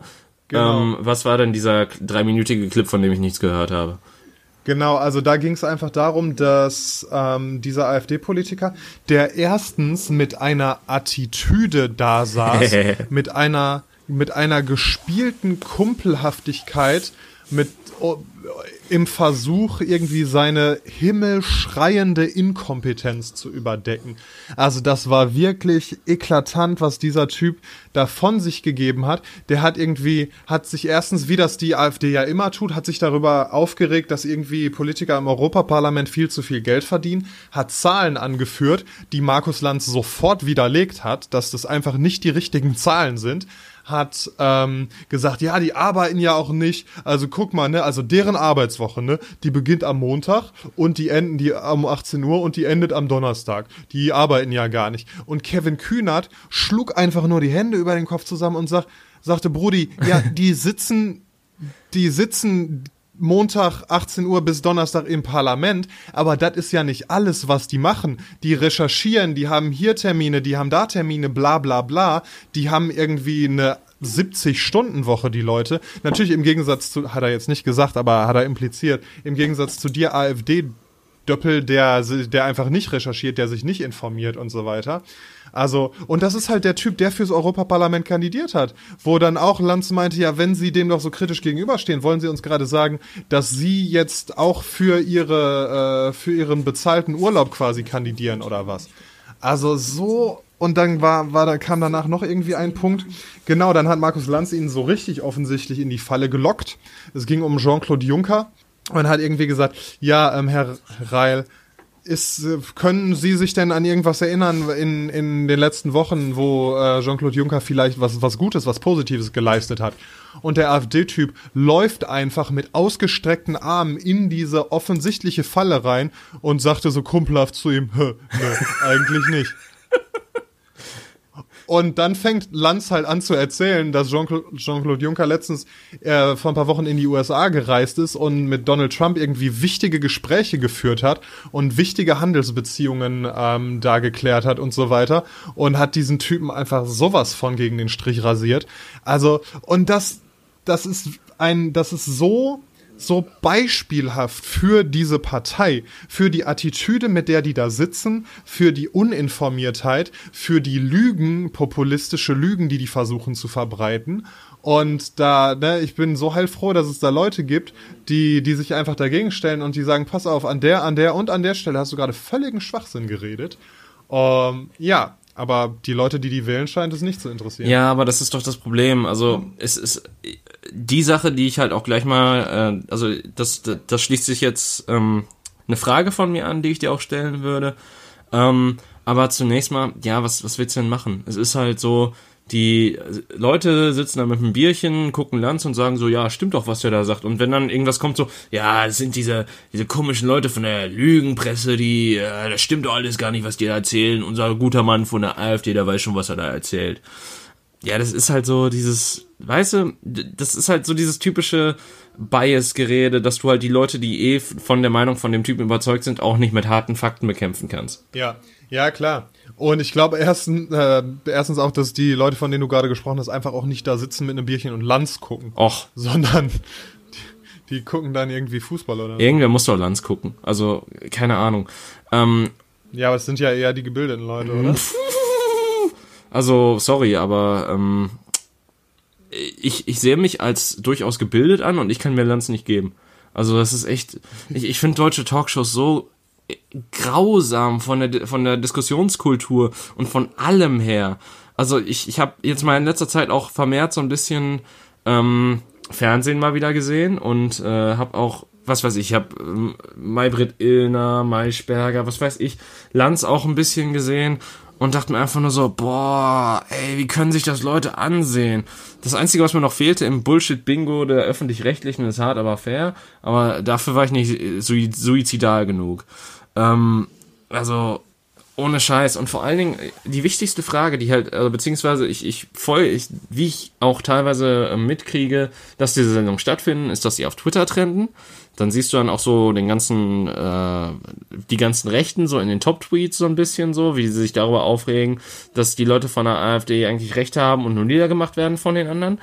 Genau. Ähm, was war denn dieser dreiminütige Clip, von dem ich nichts gehört habe? Genau, also da ging es einfach darum, dass ähm, dieser AfD-Politiker, der erstens mit einer Attitüde da saß, mit einer mit einer gespielten Kumpelhaftigkeit, mit oh, im Versuch irgendwie seine himmelschreiende Inkompetenz zu überdecken. Also das war wirklich eklatant, was dieser Typ da von sich gegeben hat. Der hat irgendwie, hat sich erstens, wie das die AfD ja immer tut, hat sich darüber aufgeregt, dass irgendwie Politiker im Europaparlament viel zu viel Geld verdienen, hat Zahlen angeführt, die Markus Lanz sofort widerlegt hat, dass das einfach nicht die richtigen Zahlen sind hat ähm, gesagt, ja, die arbeiten ja auch nicht. Also guck mal, ne, also deren Arbeitswoche, ne, die beginnt am Montag und die enden die um 18 Uhr und die endet am Donnerstag. Die arbeiten ja gar nicht. Und Kevin Kühnert schlug einfach nur die Hände über den Kopf zusammen und sagt, sagte, Brudi, ja, die sitzen, die sitzen Montag 18 Uhr bis Donnerstag im Parlament, aber das ist ja nicht alles, was die machen. Die recherchieren, die haben hier Termine, die haben da Termine, bla bla bla. Die haben irgendwie eine 70-Stunden-Woche, die Leute. Natürlich im Gegensatz zu, hat er jetzt nicht gesagt, aber hat er impliziert, im Gegensatz zu dir AfD Döppel, der, der einfach nicht recherchiert, der sich nicht informiert und so weiter. Also, und das ist halt der Typ, der fürs Europaparlament kandidiert hat, wo dann auch Lanz meinte, ja, wenn Sie dem doch so kritisch gegenüberstehen, wollen Sie uns gerade sagen, dass Sie jetzt auch für Ihre, äh, für Ihren bezahlten Urlaub quasi kandidieren oder was? Also so, und dann war, war, da kam danach noch irgendwie ein Punkt. Genau, dann hat Markus Lanz ihn so richtig offensichtlich in die Falle gelockt. Es ging um Jean-Claude Juncker und hat irgendwie gesagt, ja, ähm, Herr Reil, ist, können Sie sich denn an irgendwas erinnern in, in den letzten Wochen, wo äh, Jean-Claude Juncker vielleicht was, was Gutes, was Positives geleistet hat? Und der AfD-Typ läuft einfach mit ausgestreckten Armen in diese offensichtliche Falle rein und sagte so kumpelhaft zu ihm, nö, eigentlich nicht. Und dann fängt Lanz halt an zu erzählen, dass Jean-Claude Jean Juncker letztens äh, vor ein paar Wochen in die USA gereist ist und mit Donald Trump irgendwie wichtige Gespräche geführt hat und wichtige Handelsbeziehungen ähm, da geklärt hat und so weiter und hat diesen Typen einfach sowas von gegen den Strich rasiert. Also, und das, das ist ein, das ist so so beispielhaft für diese Partei, für die Attitüde, mit der die da sitzen, für die Uninformiertheit, für die Lügen, populistische Lügen, die die versuchen zu verbreiten. Und da, ne, ich bin so heilfroh, dass es da Leute gibt, die, die sich einfach dagegen stellen und die sagen, pass auf, an der, an der und an der Stelle hast du gerade völligen Schwachsinn geredet. Um, ja, aber die Leute, die die wählen, scheint es nicht zu interessieren. Ja, aber das ist doch das Problem. Also es ist die Sache, die ich halt auch gleich mal, äh, also das, das schließt sich jetzt ähm, eine Frage von mir an, die ich dir auch stellen würde. Ähm, aber zunächst mal, ja, was, was willst du denn machen? Es ist halt so, die Leute sitzen da mit einem Bierchen, gucken Lanz und sagen so, ja, stimmt doch, was der da sagt. Und wenn dann irgendwas kommt so, ja, das sind diese, diese komischen Leute von der Lügenpresse, die, äh, das stimmt doch alles gar nicht, was die da erzählen. Unser guter Mann von der AfD, der weiß schon, was er da erzählt. Ja, das ist halt so dieses, weißt du, das ist halt so dieses typische Bias-Gerede, dass du halt die Leute, die eh von der Meinung von dem Typen überzeugt sind, auch nicht mit harten Fakten bekämpfen kannst. Ja, ja, klar. Und ich glaube erstens, äh, erstens auch, dass die Leute, von denen du gerade gesprochen hast, einfach auch nicht da sitzen mit einem Bierchen und Lanz gucken. Och. Sondern die, die gucken dann irgendwie Fußball oder. Irgendwer muss doch Lanz gucken. Also, keine Ahnung. Ähm, ja, aber es sind ja eher die gebildeten Leute, oder? Also, sorry, aber ähm, ich, ich sehe mich als durchaus gebildet an und ich kann mir Lanz nicht geben. Also das ist echt, ich, ich finde deutsche Talkshows so grausam von der, von der Diskussionskultur und von allem her. Also ich, ich habe jetzt mal in letzter Zeit auch vermehrt so ein bisschen ähm, Fernsehen mal wieder gesehen und äh, habe auch, was weiß ich, ich habe ähm, Maybrit Illner, Maischberger, was weiß ich, Lanz auch ein bisschen gesehen und dachte mir einfach nur so, boah, ey, wie können sich das Leute ansehen? Das Einzige, was mir noch fehlte im Bullshit-Bingo der Öffentlich-Rechtlichen ist hart, aber fair, aber dafür war ich nicht suizidal genug. Ähm, also, ohne Scheiß. Und vor allen Dingen, die wichtigste Frage, die halt, also, beziehungsweise ich, ich voll, ich, wie ich auch teilweise äh, mitkriege, dass diese Sendungen stattfinden, ist, dass sie auf Twitter trenden dann siehst du dann auch so den ganzen, äh, die ganzen Rechten so in den Top-Tweets so ein bisschen so, wie sie sich darüber aufregen, dass die Leute von der AfD eigentlich Recht haben und nur niedergemacht werden von den anderen.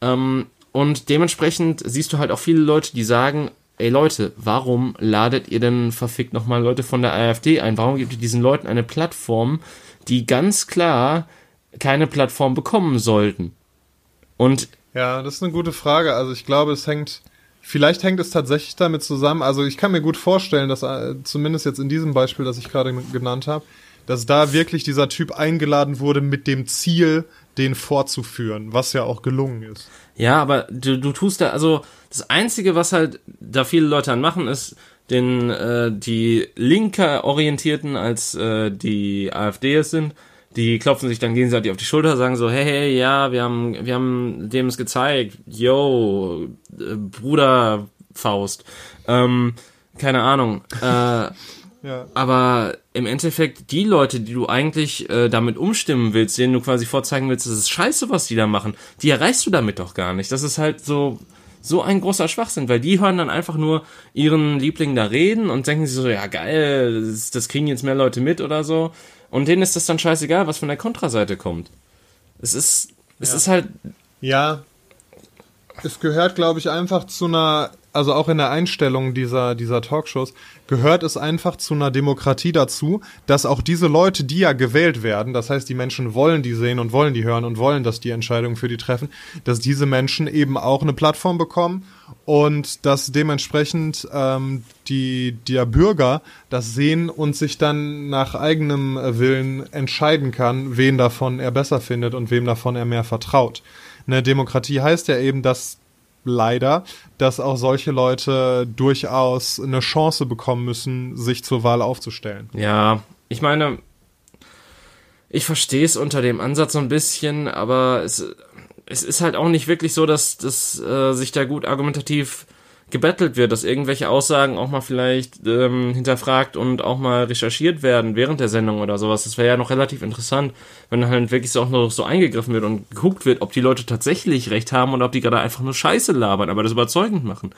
Ähm, und dementsprechend siehst du halt auch viele Leute, die sagen, ey Leute, warum ladet ihr denn verfickt nochmal Leute von der AfD ein? Warum gibt ihr diesen Leuten eine Plattform, die ganz klar keine Plattform bekommen sollten? Und ja, das ist eine gute Frage. Also ich glaube, es hängt Vielleicht hängt es tatsächlich damit zusammen, also ich kann mir gut vorstellen, dass äh, zumindest jetzt in diesem Beispiel, das ich gerade genannt habe, dass da wirklich dieser Typ eingeladen wurde mit dem Ziel, den vorzuführen, was ja auch gelungen ist. Ja, aber du, du tust da, also das Einzige, was halt da viele Leute an machen, ist, den äh, die linker orientierten als äh, die AfD es sind, die klopfen sich dann gegenseitig auf die Schulter, sagen so, hey, hey, ja, wir haben, wir haben dem es gezeigt, yo, äh, Bruder Faust, ähm, keine Ahnung, äh, ja. aber im Endeffekt die Leute, die du eigentlich äh, damit umstimmen willst, denen du quasi vorzeigen willst, das ist scheiße, was die da machen, die erreichst du damit doch gar nicht. Das ist halt so, so ein großer Schwachsinn, weil die hören dann einfach nur ihren Liebling da reden und denken sich so, ja geil, das, das kriegen jetzt mehr Leute mit oder so. Und denen ist das dann scheißegal, was von der Kontraseite kommt. Es ist, es Ja. ist halt, Ja, es gehört, glaube ich, einfach zu einer, also auch in der Einstellung dieser, dieser Talkshows, gehört es einfach zu einer Demokratie dazu, dass auch diese Leute, die ja gewählt werden, das heißt, die Menschen wollen die sehen und wollen die hören und wollen, dass die Entscheidungen für die treffen, dass diese Menschen eben auch eine Plattform bekommen und dass dementsprechend ähm, die der Bürger das sehen und sich dann nach eigenem äh, Willen entscheiden kann, wen davon er besser findet und wem davon er mehr vertraut. Eine Demokratie heißt ja eben, dass leider, dass auch solche Leute durchaus eine Chance bekommen müssen, sich zur Wahl aufzustellen. ja, ich meine, ich verstehe es unter dem Ansatz so ein bisschen, aber es, es ist halt auch nicht wirklich so, dass, dass äh, sich da gut argumentativ gebettelt wird, dass irgendwelche Aussagen auch mal vielleicht ähm, hinterfragt und auch mal recherchiert werden während der Sendung oder sowas. Das wäre ja noch relativ interessant, wenn halt wirklich so auch noch so eingegriffen wird und geguckt wird, ob die Leute tatsächlich recht haben oder ob die gerade einfach nur Scheiße labern, aber das überzeugend machen.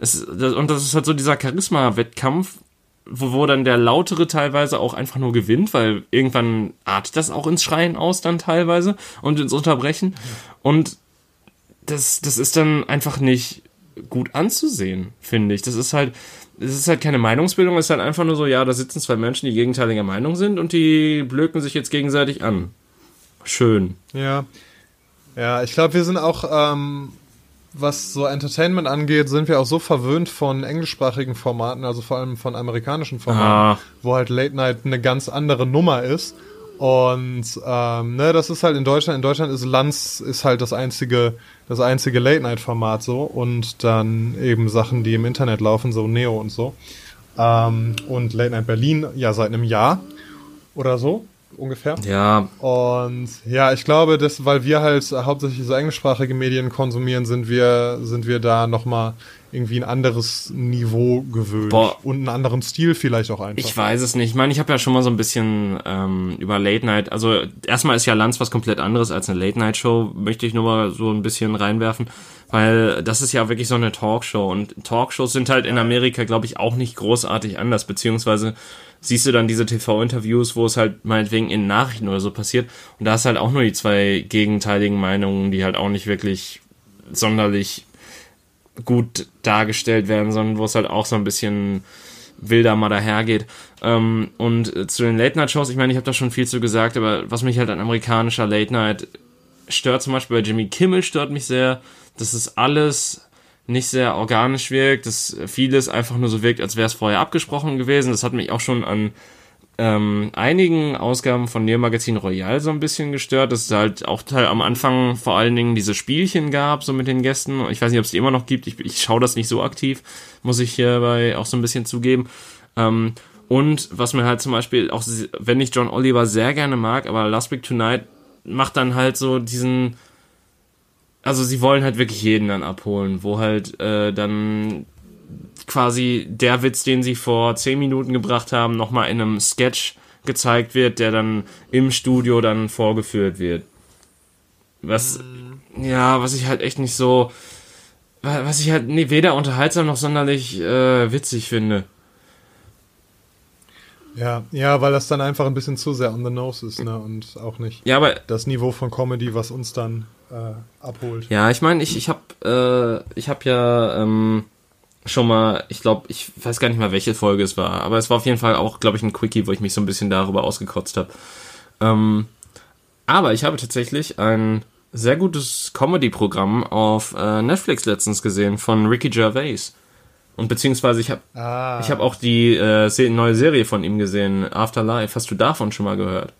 Es, das, und das ist halt so dieser Charisma-Wettkampf, wo, wo dann der Lautere teilweise auch einfach nur gewinnt, weil irgendwann artet das auch ins Schreien aus dann teilweise und ins Unterbrechen. Und das, das ist dann einfach nicht gut anzusehen, finde ich. Das ist halt, es ist halt keine Meinungsbildung, es ist halt einfach nur so, ja, da sitzen zwei Menschen, die gegenteiliger Meinung sind und die blöken sich jetzt gegenseitig an. Schön. Ja. Ja, ich glaube, wir sind auch, ähm, was so Entertainment angeht, sind wir auch so verwöhnt von englischsprachigen Formaten, also vor allem von amerikanischen Formaten, Ah. wo halt Late Night eine ganz andere Nummer ist. Und ähm, ne, das ist halt in Deutschland. In Deutschland ist Lanz ist halt das einzige, das einzige Late Night Format so und dann eben Sachen, die im Internet laufen, so Neo und so. Ähm, und Late Night Berlin ja seit einem Jahr oder so ungefähr. Ja, Und ja, ich glaube, dass, weil wir halt hauptsächlich so englischsprachige Medien konsumieren, sind wir, sind wir da nochmal irgendwie ein anderes Niveau gewöhnt. Boah. Und einen anderen Stil vielleicht auch einfach. Ich weiß es nicht. Ich meine, ich habe ja schon mal so ein bisschen ähm, über Late Night. Also erstmal ist ja Lanz was komplett anderes als eine Late Night Show. Möchte ich nur mal so ein bisschen reinwerfen, weil das ist ja wirklich so eine Talkshow und Talkshows sind halt in Amerika, glaube ich, auch nicht großartig anders. Beziehungsweise siehst du dann diese TV-Interviews, wo es halt meinetwegen in Nachrichten oder so passiert und da ist halt auch nur die zwei gegenteiligen Meinungen, die halt auch nicht wirklich sonderlich gut dargestellt werden, sondern wo es halt auch so ein bisschen wilder mal dahergeht. Ähm, und äh, zu den Late-Night-Shows, ich meine, ich habe da schon viel zu gesagt, aber was mich halt an amerikanischer Late-Night stört, zum Beispiel bei Jimmy Kimmel stört mich sehr, dass es alles nicht sehr organisch wirkt, dass vieles einfach nur so wirkt, als wäre es vorher abgesprochen gewesen. Das hat mich auch schon an ähm, einigen Ausgaben von Neo Magazin Royal so ein bisschen gestört, dass es halt auch teil am Anfang vor allen Dingen diese Spielchen gab, so mit den Gästen. Ich weiß nicht, ob es die immer noch gibt. Ich, ich schaue das nicht so aktiv, muss ich hierbei auch so ein bisschen zugeben. Ähm, und was mir halt zum Beispiel, auch wenn ich John Oliver sehr gerne mag, aber Last Week Tonight macht dann halt so diesen, also sie wollen halt wirklich jeden dann abholen, wo halt äh, dann quasi der Witz, den sie vor zehn Minuten gebracht haben, nochmal in einem Sketch gezeigt wird, der dann im Studio dann vorgeführt wird. Was, ja, was ich halt echt nicht so, wa- was ich halt nee, weder unterhaltsam noch sonderlich äh, witzig finde. Ja, ja, weil das dann einfach ein bisschen zu sehr on the nose ist, ne? Und auch nicht Ja, aber das Niveau von Comedy, was uns dann äh, abholt. Ja, ich meine, ich, ich habe äh, ich hab ja ähm, schon mal, ich glaube, ich weiß gar nicht mal, welche Folge es war, aber es war auf jeden Fall auch, glaube ich, ein Quickie, wo ich mich so ein bisschen darüber ausgekotzt habe. Ähm, aber ich habe tatsächlich ein sehr gutes Comedy-Programm auf äh, Netflix letztens gesehen von Ricky Gervais. Und beziehungsweise ich habe Ah, ich habe auch die äh, neue Serie von ihm gesehen, Afterlife. Hast du davon schon mal gehört?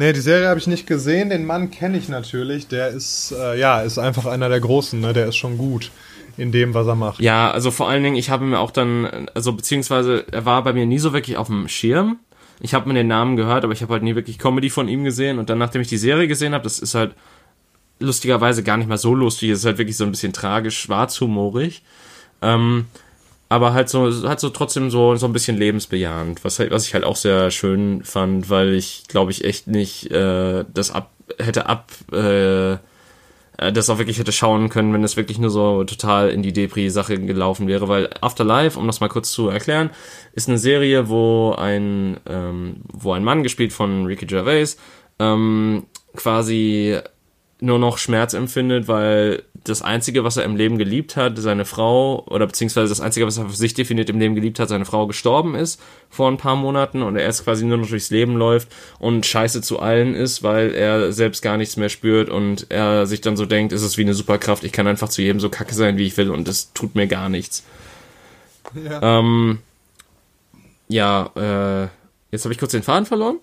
Nee, die Serie habe ich nicht gesehen. Den Mann kenne ich natürlich. Der ist, äh, ja, ist einfach einer der Großen, ne? Der ist schon gut in dem, was er macht. Ja, also vor allen Dingen, ich habe mir auch dann, also beziehungsweise er war bei mir nie so wirklich auf dem Schirm. Ich habe mir den Namen gehört, aber ich habe halt nie wirklich Comedy von ihm gesehen. Und dann, nachdem ich die Serie gesehen habe, das ist halt lustigerweise gar nicht mal so lustig. Es ist halt wirklich so ein bisschen tragisch, schwarzhumorig. Ähm, aber halt so, halt so trotzdem so, so ein bisschen lebensbejahend, was, halt, was ich halt auch sehr schön fand, weil ich, glaube ich, echt nicht äh, das ab, hätte ab, äh, äh, das auch wirklich hätte schauen können, wenn es wirklich nur so total in die Depri-Sache gelaufen wäre, weil Afterlife, um das mal kurz zu erklären, ist eine Serie, wo ein, ähm, wo ein Mann, gespielt von Ricky Gervais, ähm, quasi nur noch Schmerz empfindet, weil das Einzige, was er im Leben geliebt hat, seine Frau, oder beziehungsweise das Einzige, was er für sich definiert im Leben geliebt hat, seine Frau gestorben ist vor ein paar Monaten und er erst quasi nur noch durchs Leben läuft und scheiße zu allen ist, weil er selbst gar nichts mehr spürt und er sich dann so denkt, ist es wie eine Superkraft, ich kann einfach zu jedem so kacke sein, wie ich will und es tut mir gar nichts. Ja, ähm, ja äh, jetzt habe ich kurz den Faden verloren.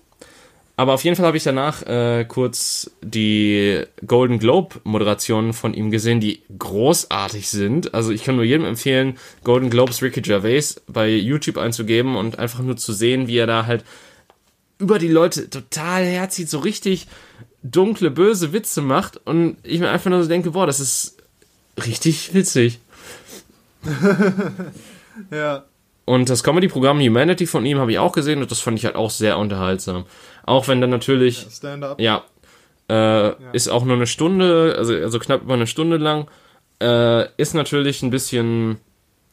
Aber auf jeden Fall habe ich danach äh, kurz die Golden Globe Moderationen von ihm gesehen, die großartig sind. Also ich kann nur jedem empfehlen, Golden Globes Ricky Gervais bei YouTube einzugeben und einfach nur zu sehen, wie er da halt über die Leute total herzieht, so richtig dunkle, böse Witze macht und ich mir einfach nur so denke, boah, das ist richtig witzig. ja. Und das Comedy-Programm Humanity von ihm habe ich auch gesehen und das fand ich halt auch sehr unterhaltsam. Auch wenn dann natürlich. Stand-up. Ja. Äh, ja. Ist auch nur eine Stunde, also, also knapp über eine Stunde lang. Äh, ist natürlich ein bisschen,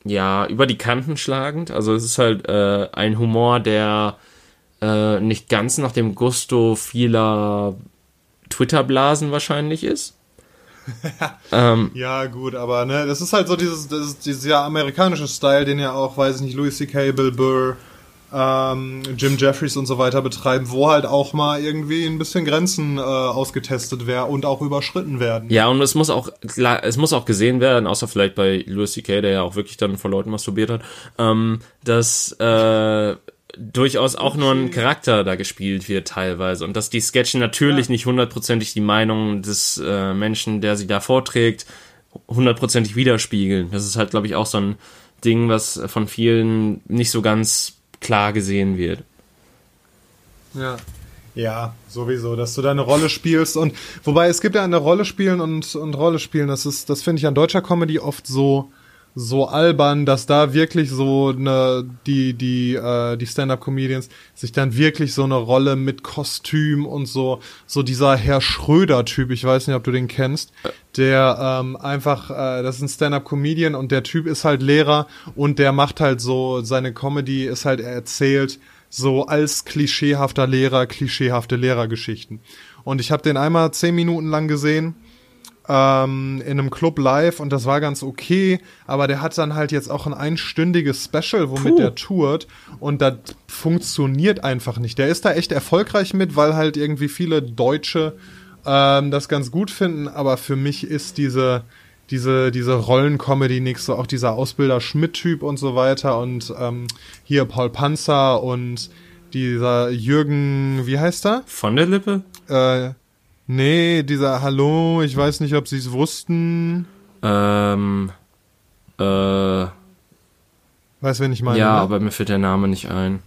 ja, über die Kanten schlagend. Also es ist halt äh, ein Humor, der äh, nicht ganz nach dem Gusto vieler Twitter-Blasen wahrscheinlich ist. ähm, ja, gut, aber ne, das ist halt so dieses, das ist dieser amerikanische Style, den ja auch, weiß ich nicht, Louis C.K., Bill Burr, ähm, Jim Jeffries und so weiter betreiben, wo halt auch mal irgendwie ein bisschen Grenzen äh, ausgetestet werden und auch überschritten werden. Ja, und es muss auch es muss auch gesehen werden, außer vielleicht bei Louis C.K., der ja auch wirklich dann vor Leuten masturbiert hat, ähm, dass äh, durchaus auch nur ein Charakter da gespielt wird teilweise und dass die Sketchen natürlich ja. nicht hundertprozentig die Meinung des äh, Menschen, der sie da vorträgt, hundertprozentig widerspiegeln. Das ist halt, glaube ich, auch so ein Ding, was von vielen nicht so ganz klar gesehen wird. Ja. Ja, sowieso, dass du da eine Rolle spielst und wobei es gibt ja eine Rolle spielen und, und Rolle spielen, das ist, das finde ich an deutscher Comedy oft so, so albern, dass da wirklich so eine, die, die, äh, die Stand-Up-Comedians sich dann wirklich so eine Rolle mit Kostüm und so, so dieser Herr Schröder-Typ, ich weiß nicht, ob du den kennst, der ähm, einfach, äh, das ist ein Stand-Up-Comedian und der Typ ist halt Lehrer und der macht halt so, seine Comedy ist halt, er erzählt so als klischeehafter Lehrer, klischeehafte Lehrergeschichten. Und ich habe den einmal zehn Minuten lang gesehen ähm, in einem Club live und das war ganz okay, aber der hat dann halt jetzt auch ein einstündiges Special, womit Puh. der tourt und das funktioniert einfach nicht. Der ist da echt erfolgreich mit, weil halt irgendwie viele Deutsche ähm, das ganz gut finden, aber für mich ist diese diese, diese Rollencomedy nichts, so auch dieser Ausbilder Schmidt-Typ und so weiter und ähm, hier Paul Panzer und dieser Jürgen, wie heißt er? Von der Lippe? Äh, Nee, dieser Hallo, ich weiß nicht, ob sie es wussten. Ähm, äh. Weißt du, wen ich meine? Ja, ne? aber mir fällt der Name nicht ein.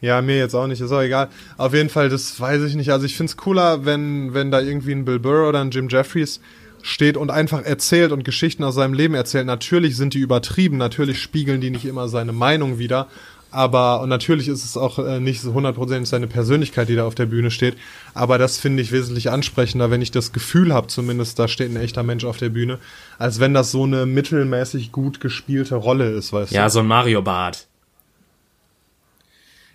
Ja, mir jetzt auch nicht, ist auch egal. Auf jeden Fall, das weiß ich nicht. Also ich find's cooler, wenn, wenn da irgendwie ein Bill Burr oder ein Jim Jeffries steht und einfach erzählt und Geschichten aus seinem Leben erzählt. Natürlich sind die übertrieben, natürlich spiegeln die nicht immer seine Meinung wieder, aber, und natürlich ist es auch äh, nicht so hundertprozentig seine Persönlichkeit, die da auf der Bühne steht. Aber das finde ich wesentlich ansprechender, wenn ich das Gefühl habe, zumindest, da steht ein echter Mensch auf der Bühne, als wenn das so eine mittelmäßig gut gespielte Rolle ist, weißt ja, du? Ja, so ein Mario-Bart.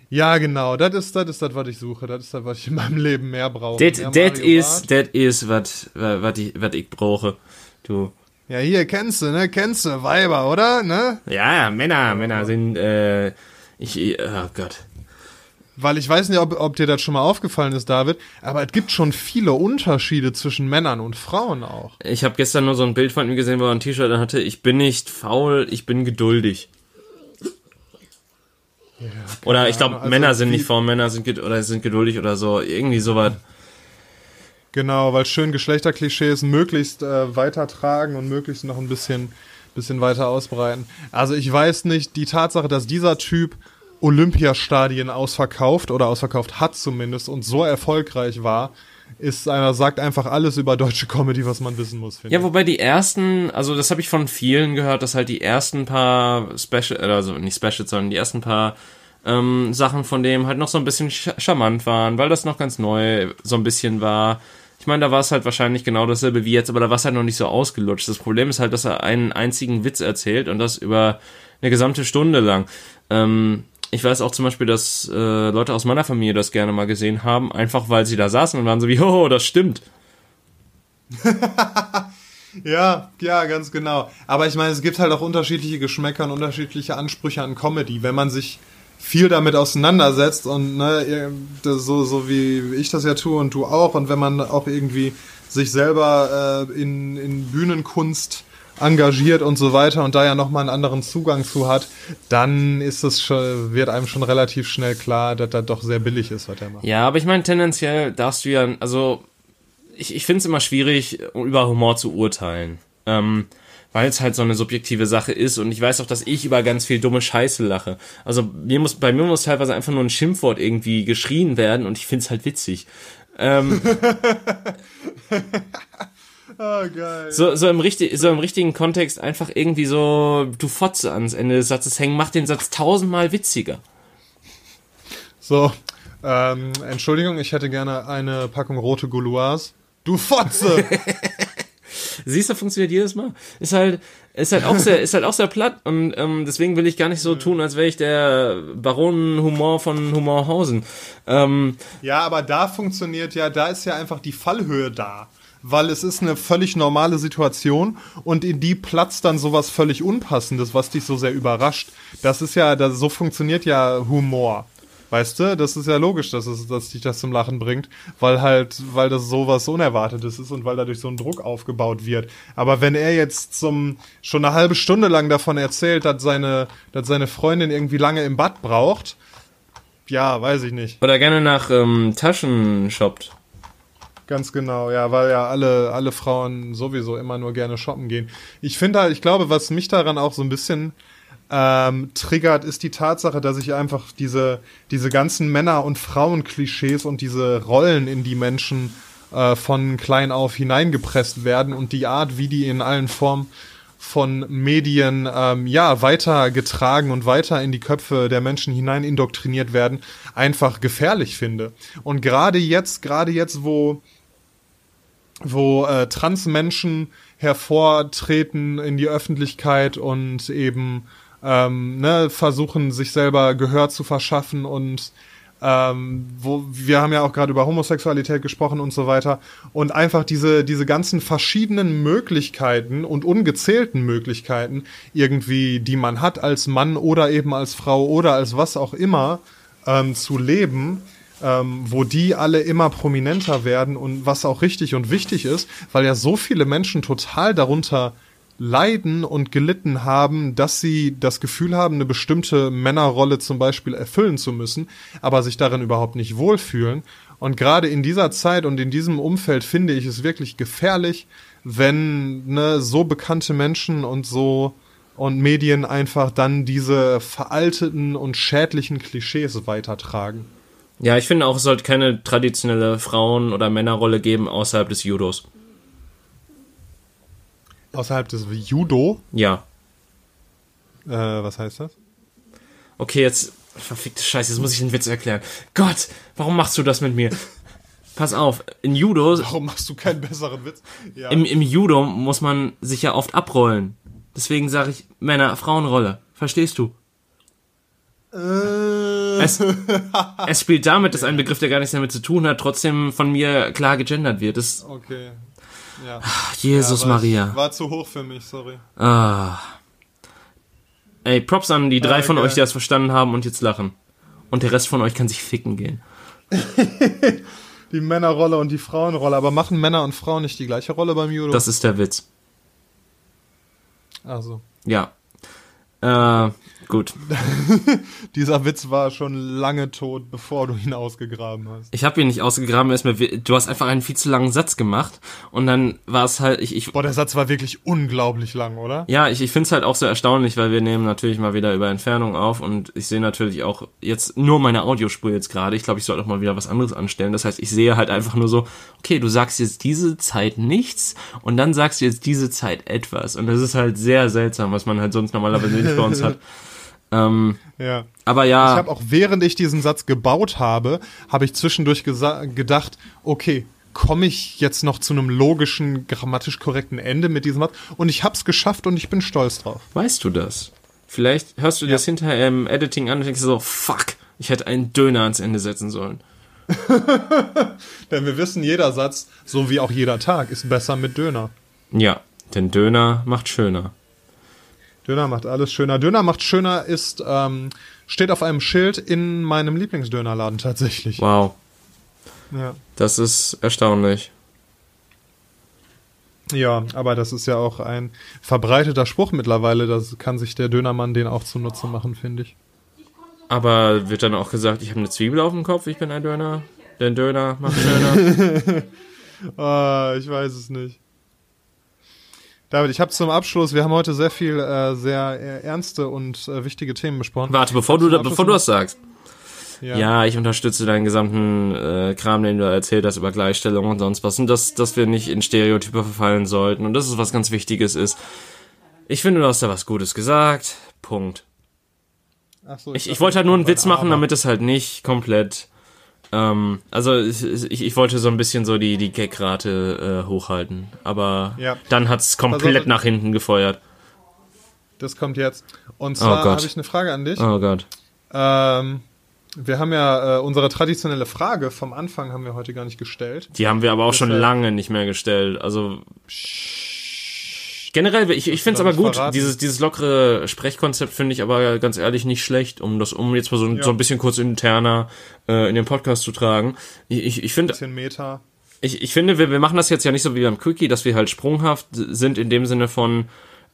Ja, genau, das ist das, ist das, was ich suche. Das ist das, was ich in meinem Leben mehr brauche. Das ist, das ist, was, ich, was ich brauche. Du. Ja, hier kennst du, ne? Kennst du Weiber, oder? Ne? Ja, ja, Männer, Männer sind, äh, ich, oh Gott. Weil ich weiß nicht, ob, ob dir das schon mal aufgefallen ist, David, aber es gibt schon viele Unterschiede zwischen Männern und Frauen auch. Ich habe gestern nur so ein Bild von ihm gesehen, wo er ein T-Shirt hatte. Ich bin nicht faul, ich bin geduldig. Ja, oder ich glaube, also Männer sind nicht faul, Männer sind, oder sind geduldig oder so. Irgendwie sowas. Genau, weil schön Geschlechterklischees möglichst äh, weitertragen und möglichst noch ein bisschen bisschen weiter ausbreiten. Also ich weiß nicht, die Tatsache, dass dieser Typ Olympiastadien ausverkauft oder ausverkauft hat zumindest und so erfolgreich war, ist einer sagt einfach alles über deutsche Comedy, was man wissen muss. Ja, wobei die ersten, also das habe ich von vielen gehört, dass halt die ersten paar Special, also nicht Specials, sondern die ersten paar ähm, Sachen von dem halt noch so ein bisschen charmant waren, weil das noch ganz neu so ein bisschen war. Ich meine, da war es halt wahrscheinlich genau dasselbe wie jetzt, aber da war es halt noch nicht so ausgelutscht. Das Problem ist halt, dass er einen einzigen Witz erzählt und das über eine gesamte Stunde lang. Ähm, ich weiß auch zum Beispiel, dass äh, Leute aus meiner Familie das gerne mal gesehen haben, einfach weil sie da saßen und waren so wie, oh, das stimmt. ja, ja, ganz genau. Aber ich meine, es gibt halt auch unterschiedliche Geschmäcker und unterschiedliche Ansprüche an Comedy. Wenn man sich viel damit auseinandersetzt und ne, so, so wie ich das ja tue und du auch, und wenn man auch irgendwie sich selber äh, in, in Bühnenkunst engagiert und so weiter und da ja nochmal einen anderen Zugang zu hat, dann ist es schon, wird einem schon relativ schnell klar, dass das doch sehr billig ist, was er macht. Ja, aber ich meine, tendenziell darfst du ja, also ich, ich finde es immer schwierig, über Humor zu urteilen. Ähm, weil es halt so eine subjektive Sache ist und ich weiß auch, dass ich über ganz viel dumme Scheiße lache. Also mir muss, bei mir muss teilweise einfach nur ein Schimpfwort irgendwie geschrien werden und ich finde es halt witzig. Ähm, Oh, geil. So, so, im richtig, so im richtigen Kontext einfach irgendwie so, du Fotze ans Ende des Satzes hängen, macht den Satz tausendmal witziger. So, ähm, Entschuldigung, ich hätte gerne eine Packung rote Gouloirs. Du Fotze! Siehst du, funktioniert jedes Mal. Ist halt, ist halt auch sehr, ist halt auch sehr platt und ähm, deswegen will ich gar nicht so tun, als wäre ich der Baron Humor von Humorhausen. Ähm, ja, aber da funktioniert ja, da ist ja einfach die Fallhöhe da weil es ist eine völlig normale Situation und in die platzt dann sowas völlig Unpassendes, was dich so sehr überrascht. Das ist ja, das, so funktioniert ja Humor. Weißt du, das ist ja logisch, dass, es, dass dich das zum Lachen bringt, weil halt, weil das sowas Unerwartetes ist und weil dadurch so ein Druck aufgebaut wird. Aber wenn er jetzt zum, schon eine halbe Stunde lang davon erzählt, dass seine, dass seine Freundin irgendwie lange im Bad braucht, ja, weiß ich nicht. Oder gerne nach ähm, Taschen shoppt. Ganz genau, ja, weil ja alle, alle Frauen sowieso immer nur gerne shoppen gehen. Ich finde halt, ich glaube, was mich daran auch so ein bisschen ähm, triggert, ist die Tatsache, dass ich einfach diese, diese ganzen Männer- und Frauen-Klischees und diese Rollen, in die Menschen äh, von klein auf hineingepresst werden und die Art, wie die in allen Formen von Medien ähm, ja weitergetragen und weiter in die Köpfe der Menschen hinein indoktriniert werden, einfach gefährlich finde. Und gerade jetzt, gerade jetzt, wo wo äh, Transmenschen hervortreten in die Öffentlichkeit und eben ähm, ne, versuchen, sich selber Gehör zu verschaffen und ähm, wo wir haben ja auch gerade über Homosexualität gesprochen und so weiter. Und einfach diese diese ganzen verschiedenen Möglichkeiten und ungezählten Möglichkeiten irgendwie, die man hat als Mann oder eben als Frau oder als was auch immer ähm, zu leben, ähm, wo die alle immer prominenter werden und was auch richtig und wichtig ist, weil ja so viele Menschen total darunter leiden und gelitten haben, dass sie das Gefühl haben, eine bestimmte Männerrolle zum Beispiel erfüllen zu müssen, aber sich darin überhaupt nicht wohlfühlen. Und gerade in dieser Zeit und in diesem Umfeld finde ich es wirklich gefährlich, wenn ne, so bekannte Menschen und so und Medien einfach dann diese veralteten und schädlichen Klischees weitertragen. Ja, ich finde auch, es sollte keine traditionelle Frauen- oder Männerrolle geben außerhalb des Judos. Außerhalb des Judo? Ja. Äh, was heißt das? Okay, jetzt. Verfickte Scheiße, jetzt muss ich den Witz erklären. Gott, warum machst du das mit mir? Pass auf, in Judo. Warum machst du keinen besseren Witz? Ja. Im, Im Judo muss man sich ja oft abrollen. Deswegen sage ich Männer-Frauenrolle. Verstehst du? Äh. Es, es spielt damit, dass ein Begriff, der gar nichts damit zu tun hat, trotzdem von mir klar gegendert wird. Das, okay. Ja. Jesus ja, Maria. War zu hoch für mich, sorry. Ah. Ey, Props an die drei ah, von euch, die das verstanden haben und jetzt lachen. Und der Rest von euch kann sich ficken gehen. die Männerrolle und die Frauenrolle. Aber machen Männer und Frauen nicht die gleiche Rolle beim Judo? Das ist der Witz. Also. Ja. Äh, Gut. Dieser Witz war schon lange tot, bevor du ihn ausgegraben hast. Ich habe ihn nicht ausgegraben, ist mir, du hast einfach einen viel zu langen Satz gemacht und dann war es halt, ich, ich. Boah, der Satz war wirklich unglaublich lang, oder? Ja, ich, ich finde es halt auch so erstaunlich, weil wir nehmen natürlich mal wieder über Entfernung auf und ich sehe natürlich auch jetzt nur meine Audiospur jetzt gerade. Ich glaube, ich sollte auch mal wieder was anderes anstellen. Das heißt, ich sehe halt einfach nur so, okay, du sagst jetzt diese Zeit nichts und dann sagst du jetzt diese Zeit etwas und das ist halt sehr seltsam, was man halt sonst normalerweise nicht bei uns hat. Ähm, ja. Aber ja. Ich habe auch während ich diesen Satz gebaut habe, habe ich zwischendurch gedacht, okay, komme ich jetzt noch zu einem logischen, grammatisch korrekten Ende mit diesem Wort. Und ich habe es geschafft und ich bin stolz drauf. Weißt du das? Vielleicht hörst du Ja. das hinterher im Editing an und denkst so, fuck, ich hätte einen Döner ans Ende setzen sollen. Denn wir wissen, jeder Satz, so wie auch jeder Tag, ist besser mit Döner. Ja, denn Döner macht schöner. Döner macht alles schöner. Döner macht schöner ist, ähm, steht auf einem Schild in meinem Lieblingsdönerladen tatsächlich. Wow, Ja. das ist erstaunlich. ja, aber das ist ja auch ein verbreiteter Spruch mittlerweile. Das kann sich der Dönermann den auch zunutze machen, finde ich. Aber wird dann auch gesagt, ich habe eine Zwiebel auf dem Kopf, ich bin ein Döner? Denn Döner macht schöner. Ah, ich weiß es nicht. David, ich habe zum Abschluss, wir haben heute sehr viel, äh, sehr äh, ernste und äh, wichtige Themen besprochen. Warte, bevor du, bevor du das sagst. Ja. Ja, ich unterstütze deinen gesamten äh, Kram, den du erzählt hast über Gleichstellung und sonst was. Und dass, dass wir nicht in Stereotype verfallen sollten. Und das ist was ganz Wichtiges ist. Ich finde, du hast da was Gutes gesagt. Punkt. Ach so, Ich, ich dachte, wollte halt nur einen Witz machen, Aber. damit es halt nicht komplett. Ähm, also ich, ich, wollte so ein bisschen so die, die Gagrate äh, hochhalten. Aber Ja. dann hat's komplett auf. nach hinten gefeuert. Das kommt jetzt. Und zwar Gott. habe ich eine Frage an dich. Oh Gott. Ähm, wir haben ja äh, unsere traditionelle Frage vom Anfang haben wir heute gar nicht gestellt. Die haben wir aber auch schon Deshalb- lange nicht mehr gestellt. Also generell, ich, ich finde es aber gut. verraten. Dieses, dieses lockere Sprechkonzept finde ich aber ganz ehrlich nicht schlecht, um das, um jetzt mal so, ein- Ja. so ein bisschen kurz interner äh, in den Podcast zu tragen. Ich, ich, ich finde, Bisschen Meta. ich, ich finde, wir, wir machen das jetzt ja nicht so wie beim Quickie, dass wir halt sprunghaft sind in dem Sinne von,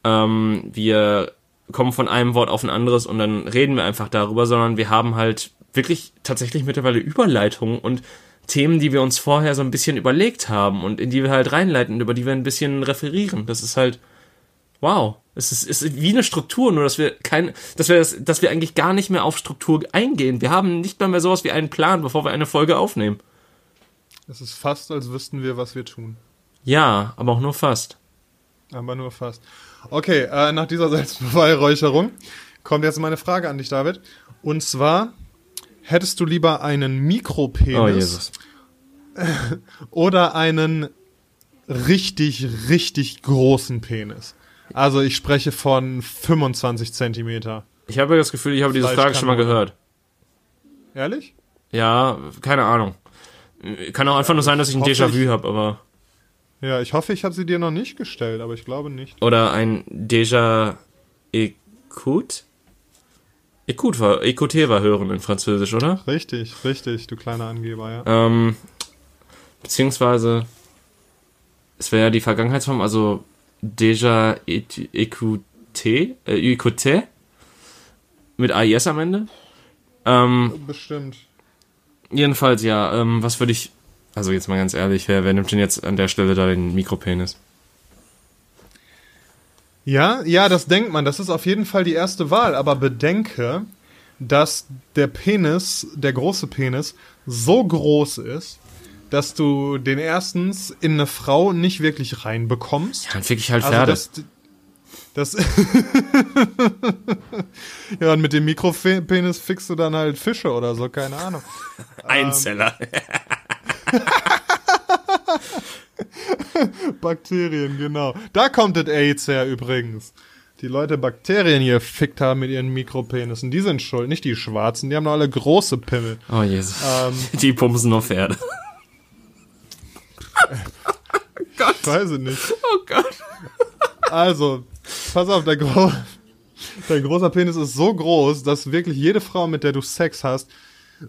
ähm, wir kommen von einem Wort auf ein anderes und dann reden wir einfach darüber, sondern wir haben halt wirklich tatsächlich mittlerweile Überleitungen und Themen, die wir uns vorher so ein bisschen überlegt haben und in die wir halt reinleiten, über die wir ein bisschen referieren. Das ist halt, wow. Es ist, es ist wie eine Struktur, nur dass wir kein, dass wir das, dass wir eigentlich gar nicht mehr auf Struktur eingehen. Wir haben nicht mal mehr sowas wie einen Plan, bevor wir eine Folge aufnehmen. Es ist fast, als wüssten wir, was wir tun. Ja, aber auch nur fast. Aber nur fast. Okay, äh, nach dieser Selbstbeweihräucherung kommt jetzt meine Frage an dich, David. Und zwar, hättest du lieber einen Mikropenis Oh oder einen richtig, richtig großen Penis? Also ich spreche von 25 Zentimeter. Ich habe das Gefühl, ich habe diese Frage schon mal gehört. Ehrlich? Ja, keine Ahnung. Kann auch einfach nur sein, dass ich ein Déjà-vu habe, aber. Ja, ich hoffe, ich habe sie dir noch nicht gestellt, aber ich glaube nicht. Oder ein Déjà Écoute? Écoute war, Écouter war hören in Französisch, oder? Richtig, richtig, du kleiner Angeber, ja. Ähm, beziehungsweise, es wäre ja die Vergangenheitsform, also Déjà Écouter, äh, Écouter, mit AIS am Ende. Ähm, Bestimmt. jedenfalls, ja, ähm, was würde ich, also jetzt mal ganz ehrlich, wer, wer nimmt denn jetzt an der Stelle da den Mikropenis? Ja, ja, das denkt man. Das ist auf jeden Fall die erste Wahl. Aber bedenke, dass der Penis, der große Penis, so groß ist, dass du den erstens in eine Frau nicht wirklich reinbekommst. Ja, dann fick ich halt Also Pferde. das, das ja, und mit dem Mikropenis fixst du dann halt Fische oder so, keine Ahnung. Einzeller. Bakterien, genau. Da kommt das AIDS her übrigens. Die Leute Bakterien hier fickt haben mit ihren Mikropenissen. Die sind schuld, nicht die Schwarzen. Die haben doch alle große Pimmel. Oh Jesus. Ähm, Die pumsen nur Pferde. Ich weiß es nicht. Oh Gott. Also, pass auf, der, Gro der großer Penis ist so groß, dass wirklich jede Frau, mit der du Sex hast,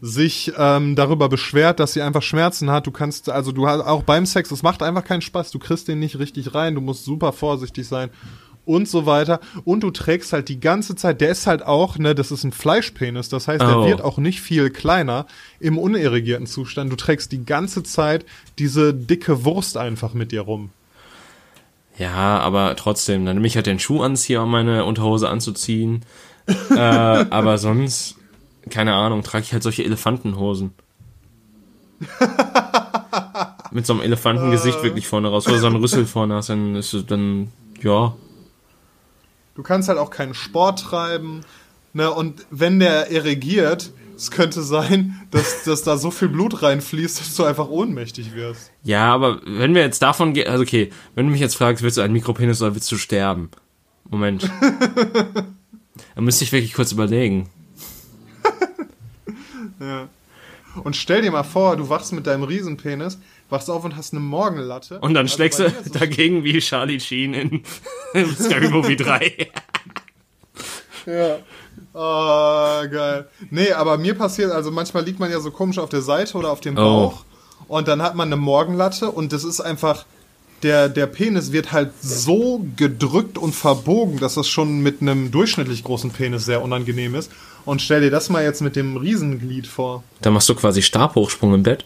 sich ähm, darüber beschwert, dass sie einfach Schmerzen hat. Du kannst, also du hast auch beim Sex, es macht einfach keinen Spaß. Du kriegst den nicht richtig rein. Du musst super vorsichtig sein und so weiter. Und du trägst halt die ganze Zeit, der ist halt auch, ne, das ist ein Fleischpenis. Das heißt, der Oh. wird auch nicht viel kleiner im unerregierten Zustand. Du trägst die ganze Zeit diese dicke Wurst einfach mit dir rum. Ja, aber trotzdem, dann nehme ich halt den Schuh anziehe, um meine Unterhose anzuziehen. äh, aber sonst, keine Ahnung, trage ich halt solche Elefantenhosen. Mit so einem Elefantengesicht wirklich vorne raus, oder so einen Rüssel vorne hast, dann ist es dann, ja. Du kannst halt auch keinen Sport treiben. Ne? Und wenn der erregiert, es könnte sein, dass, dass da so viel Blut reinfließt, dass du einfach ohnmächtig wirst. Ja, aber wenn wir jetzt davon gehen, also okay, wenn du mich jetzt fragst, willst du einen Mikropenis oder willst du sterben? Moment. da müsste ich wirklich kurz überlegen. ja. Und stell dir mal vor, du wachst mit deinem Riesenpenis, wachst auf und hast eine Morgenlatte. Und dann also schlägst du so dagegen wie Charlie Sheen in Scary Movie 3. ja. Oh, geil. Nee, aber mir passiert, also manchmal liegt man ja so komisch auf der Seite oder auf dem oh. Bauch oh. und dann hat man eine Morgenlatte und das ist einfach, der, der Penis wird halt so gedrückt und verbogen, dass das schon mit einem durchschnittlich großen Penis sehr unangenehm ist. Und stell dir das mal jetzt mit dem Riesenglied vor. Da machst du quasi Stabhochsprung im Bett.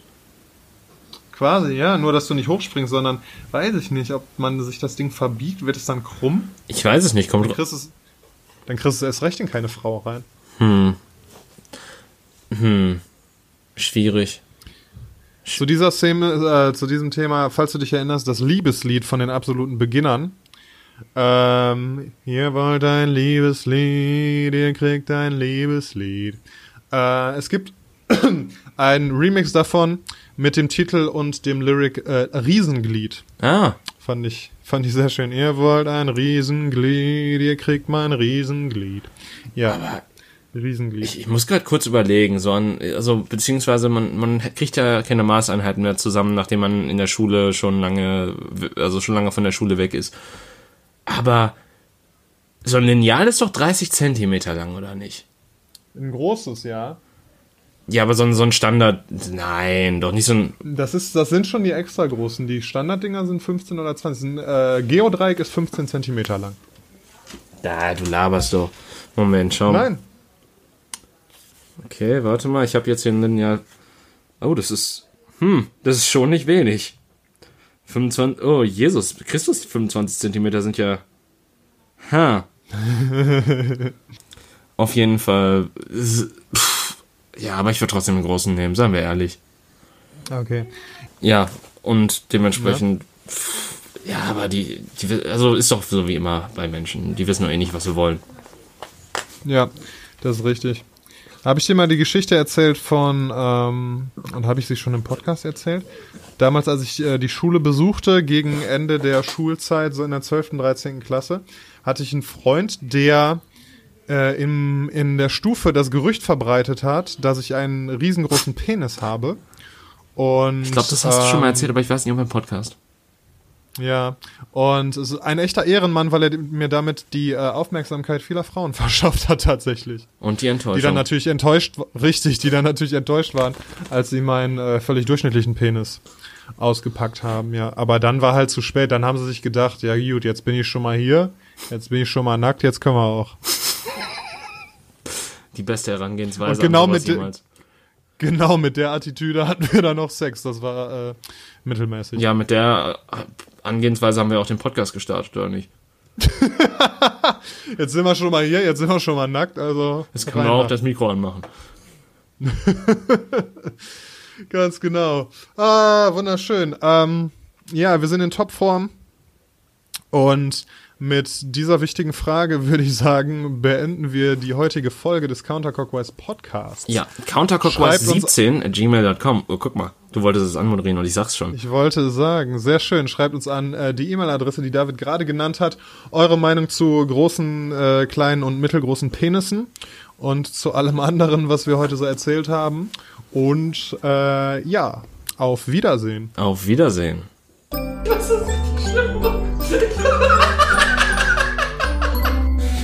Quasi, ja. Nur, dass du nicht hochspringst, sondern weiß ich nicht, ob man sich das Ding verbiegt, wird es dann krumm? Ich weiß es nicht. Kommt dann kriegst, es, dann kriegst du erst recht in keine Frau rein. Hm. Hm. Schwierig. Zu dieser Szene, äh, zu diesem Thema, falls du dich erinnerst, das Liebeslied von den absoluten Beginnern. Ähm, ihr wollt ein Liebeslied, ihr kriegt ein Liebeslied. Äh, es gibt ein Remix davon mit dem Titel und dem Lyric äh, Riesenglied. Ah. Fand ich, fand ich sehr schön. Ihr wollt ein Riesenglied, ihr kriegt mein Riesenglied. Ja. Aber Riesenglied. Ich, ich muss gerade kurz überlegen, so an, also beziehungsweise man, man kriegt ja keine Maßeinheiten mehr zusammen, nachdem man in der Schule schon lange, also schon lange von der Schule weg ist. Aber so ein Lineal ist doch 30 Zentimeter lang, oder nicht? Ein großes, ja. Ja, aber so ein, so ein Standard, nein, doch nicht so ein. Das ist, das sind schon die extra großen. Die Standarddinger sind 15 oder 20. Ein äh, Geodreieck ist 15 Zentimeter lang. Da, du laberst doch. Moment, schau mal. Nein. Okay, warte mal, ich habe jetzt hier ein Lineal. Oh, das ist. Hm, das ist schon nicht wenig. 25. Oh, Jesus, Christus, 25 Zentimeter sind ja. Ha. Auf jeden Fall. Pff, ja, aber ich würde trotzdem einen großen nehmen, seien wir ehrlich. Okay. Ja, und dementsprechend. Ja, pff, ja aber die, die. Also ist doch so wie immer bei Menschen. Die wissen nur eh nicht, was sie wollen. Ja, das ist richtig. Habe ich dir mal die Geschichte erzählt von, ähm, und habe ich sie schon im Podcast erzählt? Damals, als ich äh, die Schule besuchte, gegen Ende der Schulzeit, so in der 12., und 13. Klasse, hatte ich einen Freund, der äh, im, in der Stufe das Gerücht verbreitet hat, dass ich einen riesengroßen Penis habe. Und, ich glaube, das hast ähm, du schon mal ähm, erzählt, aber ich weiß nicht, ob im Podcast. Ja, und es ist ein echter Ehrenmann, weil er mir damit die äh, Aufmerksamkeit vieler Frauen verschafft hat tatsächlich. Und die Enttäuschung. Die dann natürlich enttäuscht, richtig, die dann natürlich enttäuscht waren, als sie meinen äh, völlig durchschnittlichen Penis ausgepackt haben, ja. Aber dann war halt zu spät, dann haben sie sich gedacht, ja gut, jetzt bin ich schon mal hier, jetzt bin ich schon mal nackt, jetzt können wir auch. Die beste Herangehensweise. Und genau mit, Genau, mit der Attitüde hatten wir dann noch Sex. Das war äh, mittelmäßig. Ja, mit der äh, Angehensweise haben wir auch den Podcast gestartet, oder nicht? jetzt sind wir schon mal hier, jetzt sind wir schon mal nackt, also. Jetzt können wir auch das Mikro anmachen. Ganz genau. Ah, wunderschön. Ähm, ja, wir sind in Topform. Und mit dieser wichtigen Frage würde ich sagen, beenden wir die heutige Folge des Counterclockwise Podcasts. Ja, counterclockwise17 at gmail.com. Oh, guck mal, du wolltest es anmoderieren und ich sag's schon. Ich wollte es sagen. Sehr schön. Schreibt uns an äh, die E-Mail-Adresse, die David gerade genannt hat. Eure Meinung zu großen, äh, kleinen und mittelgroßen Penissen und zu allem anderen, was wir heute so erzählt haben. Und äh, ja, auf Wiedersehen. Auf Wiedersehen. Das ist schlimm.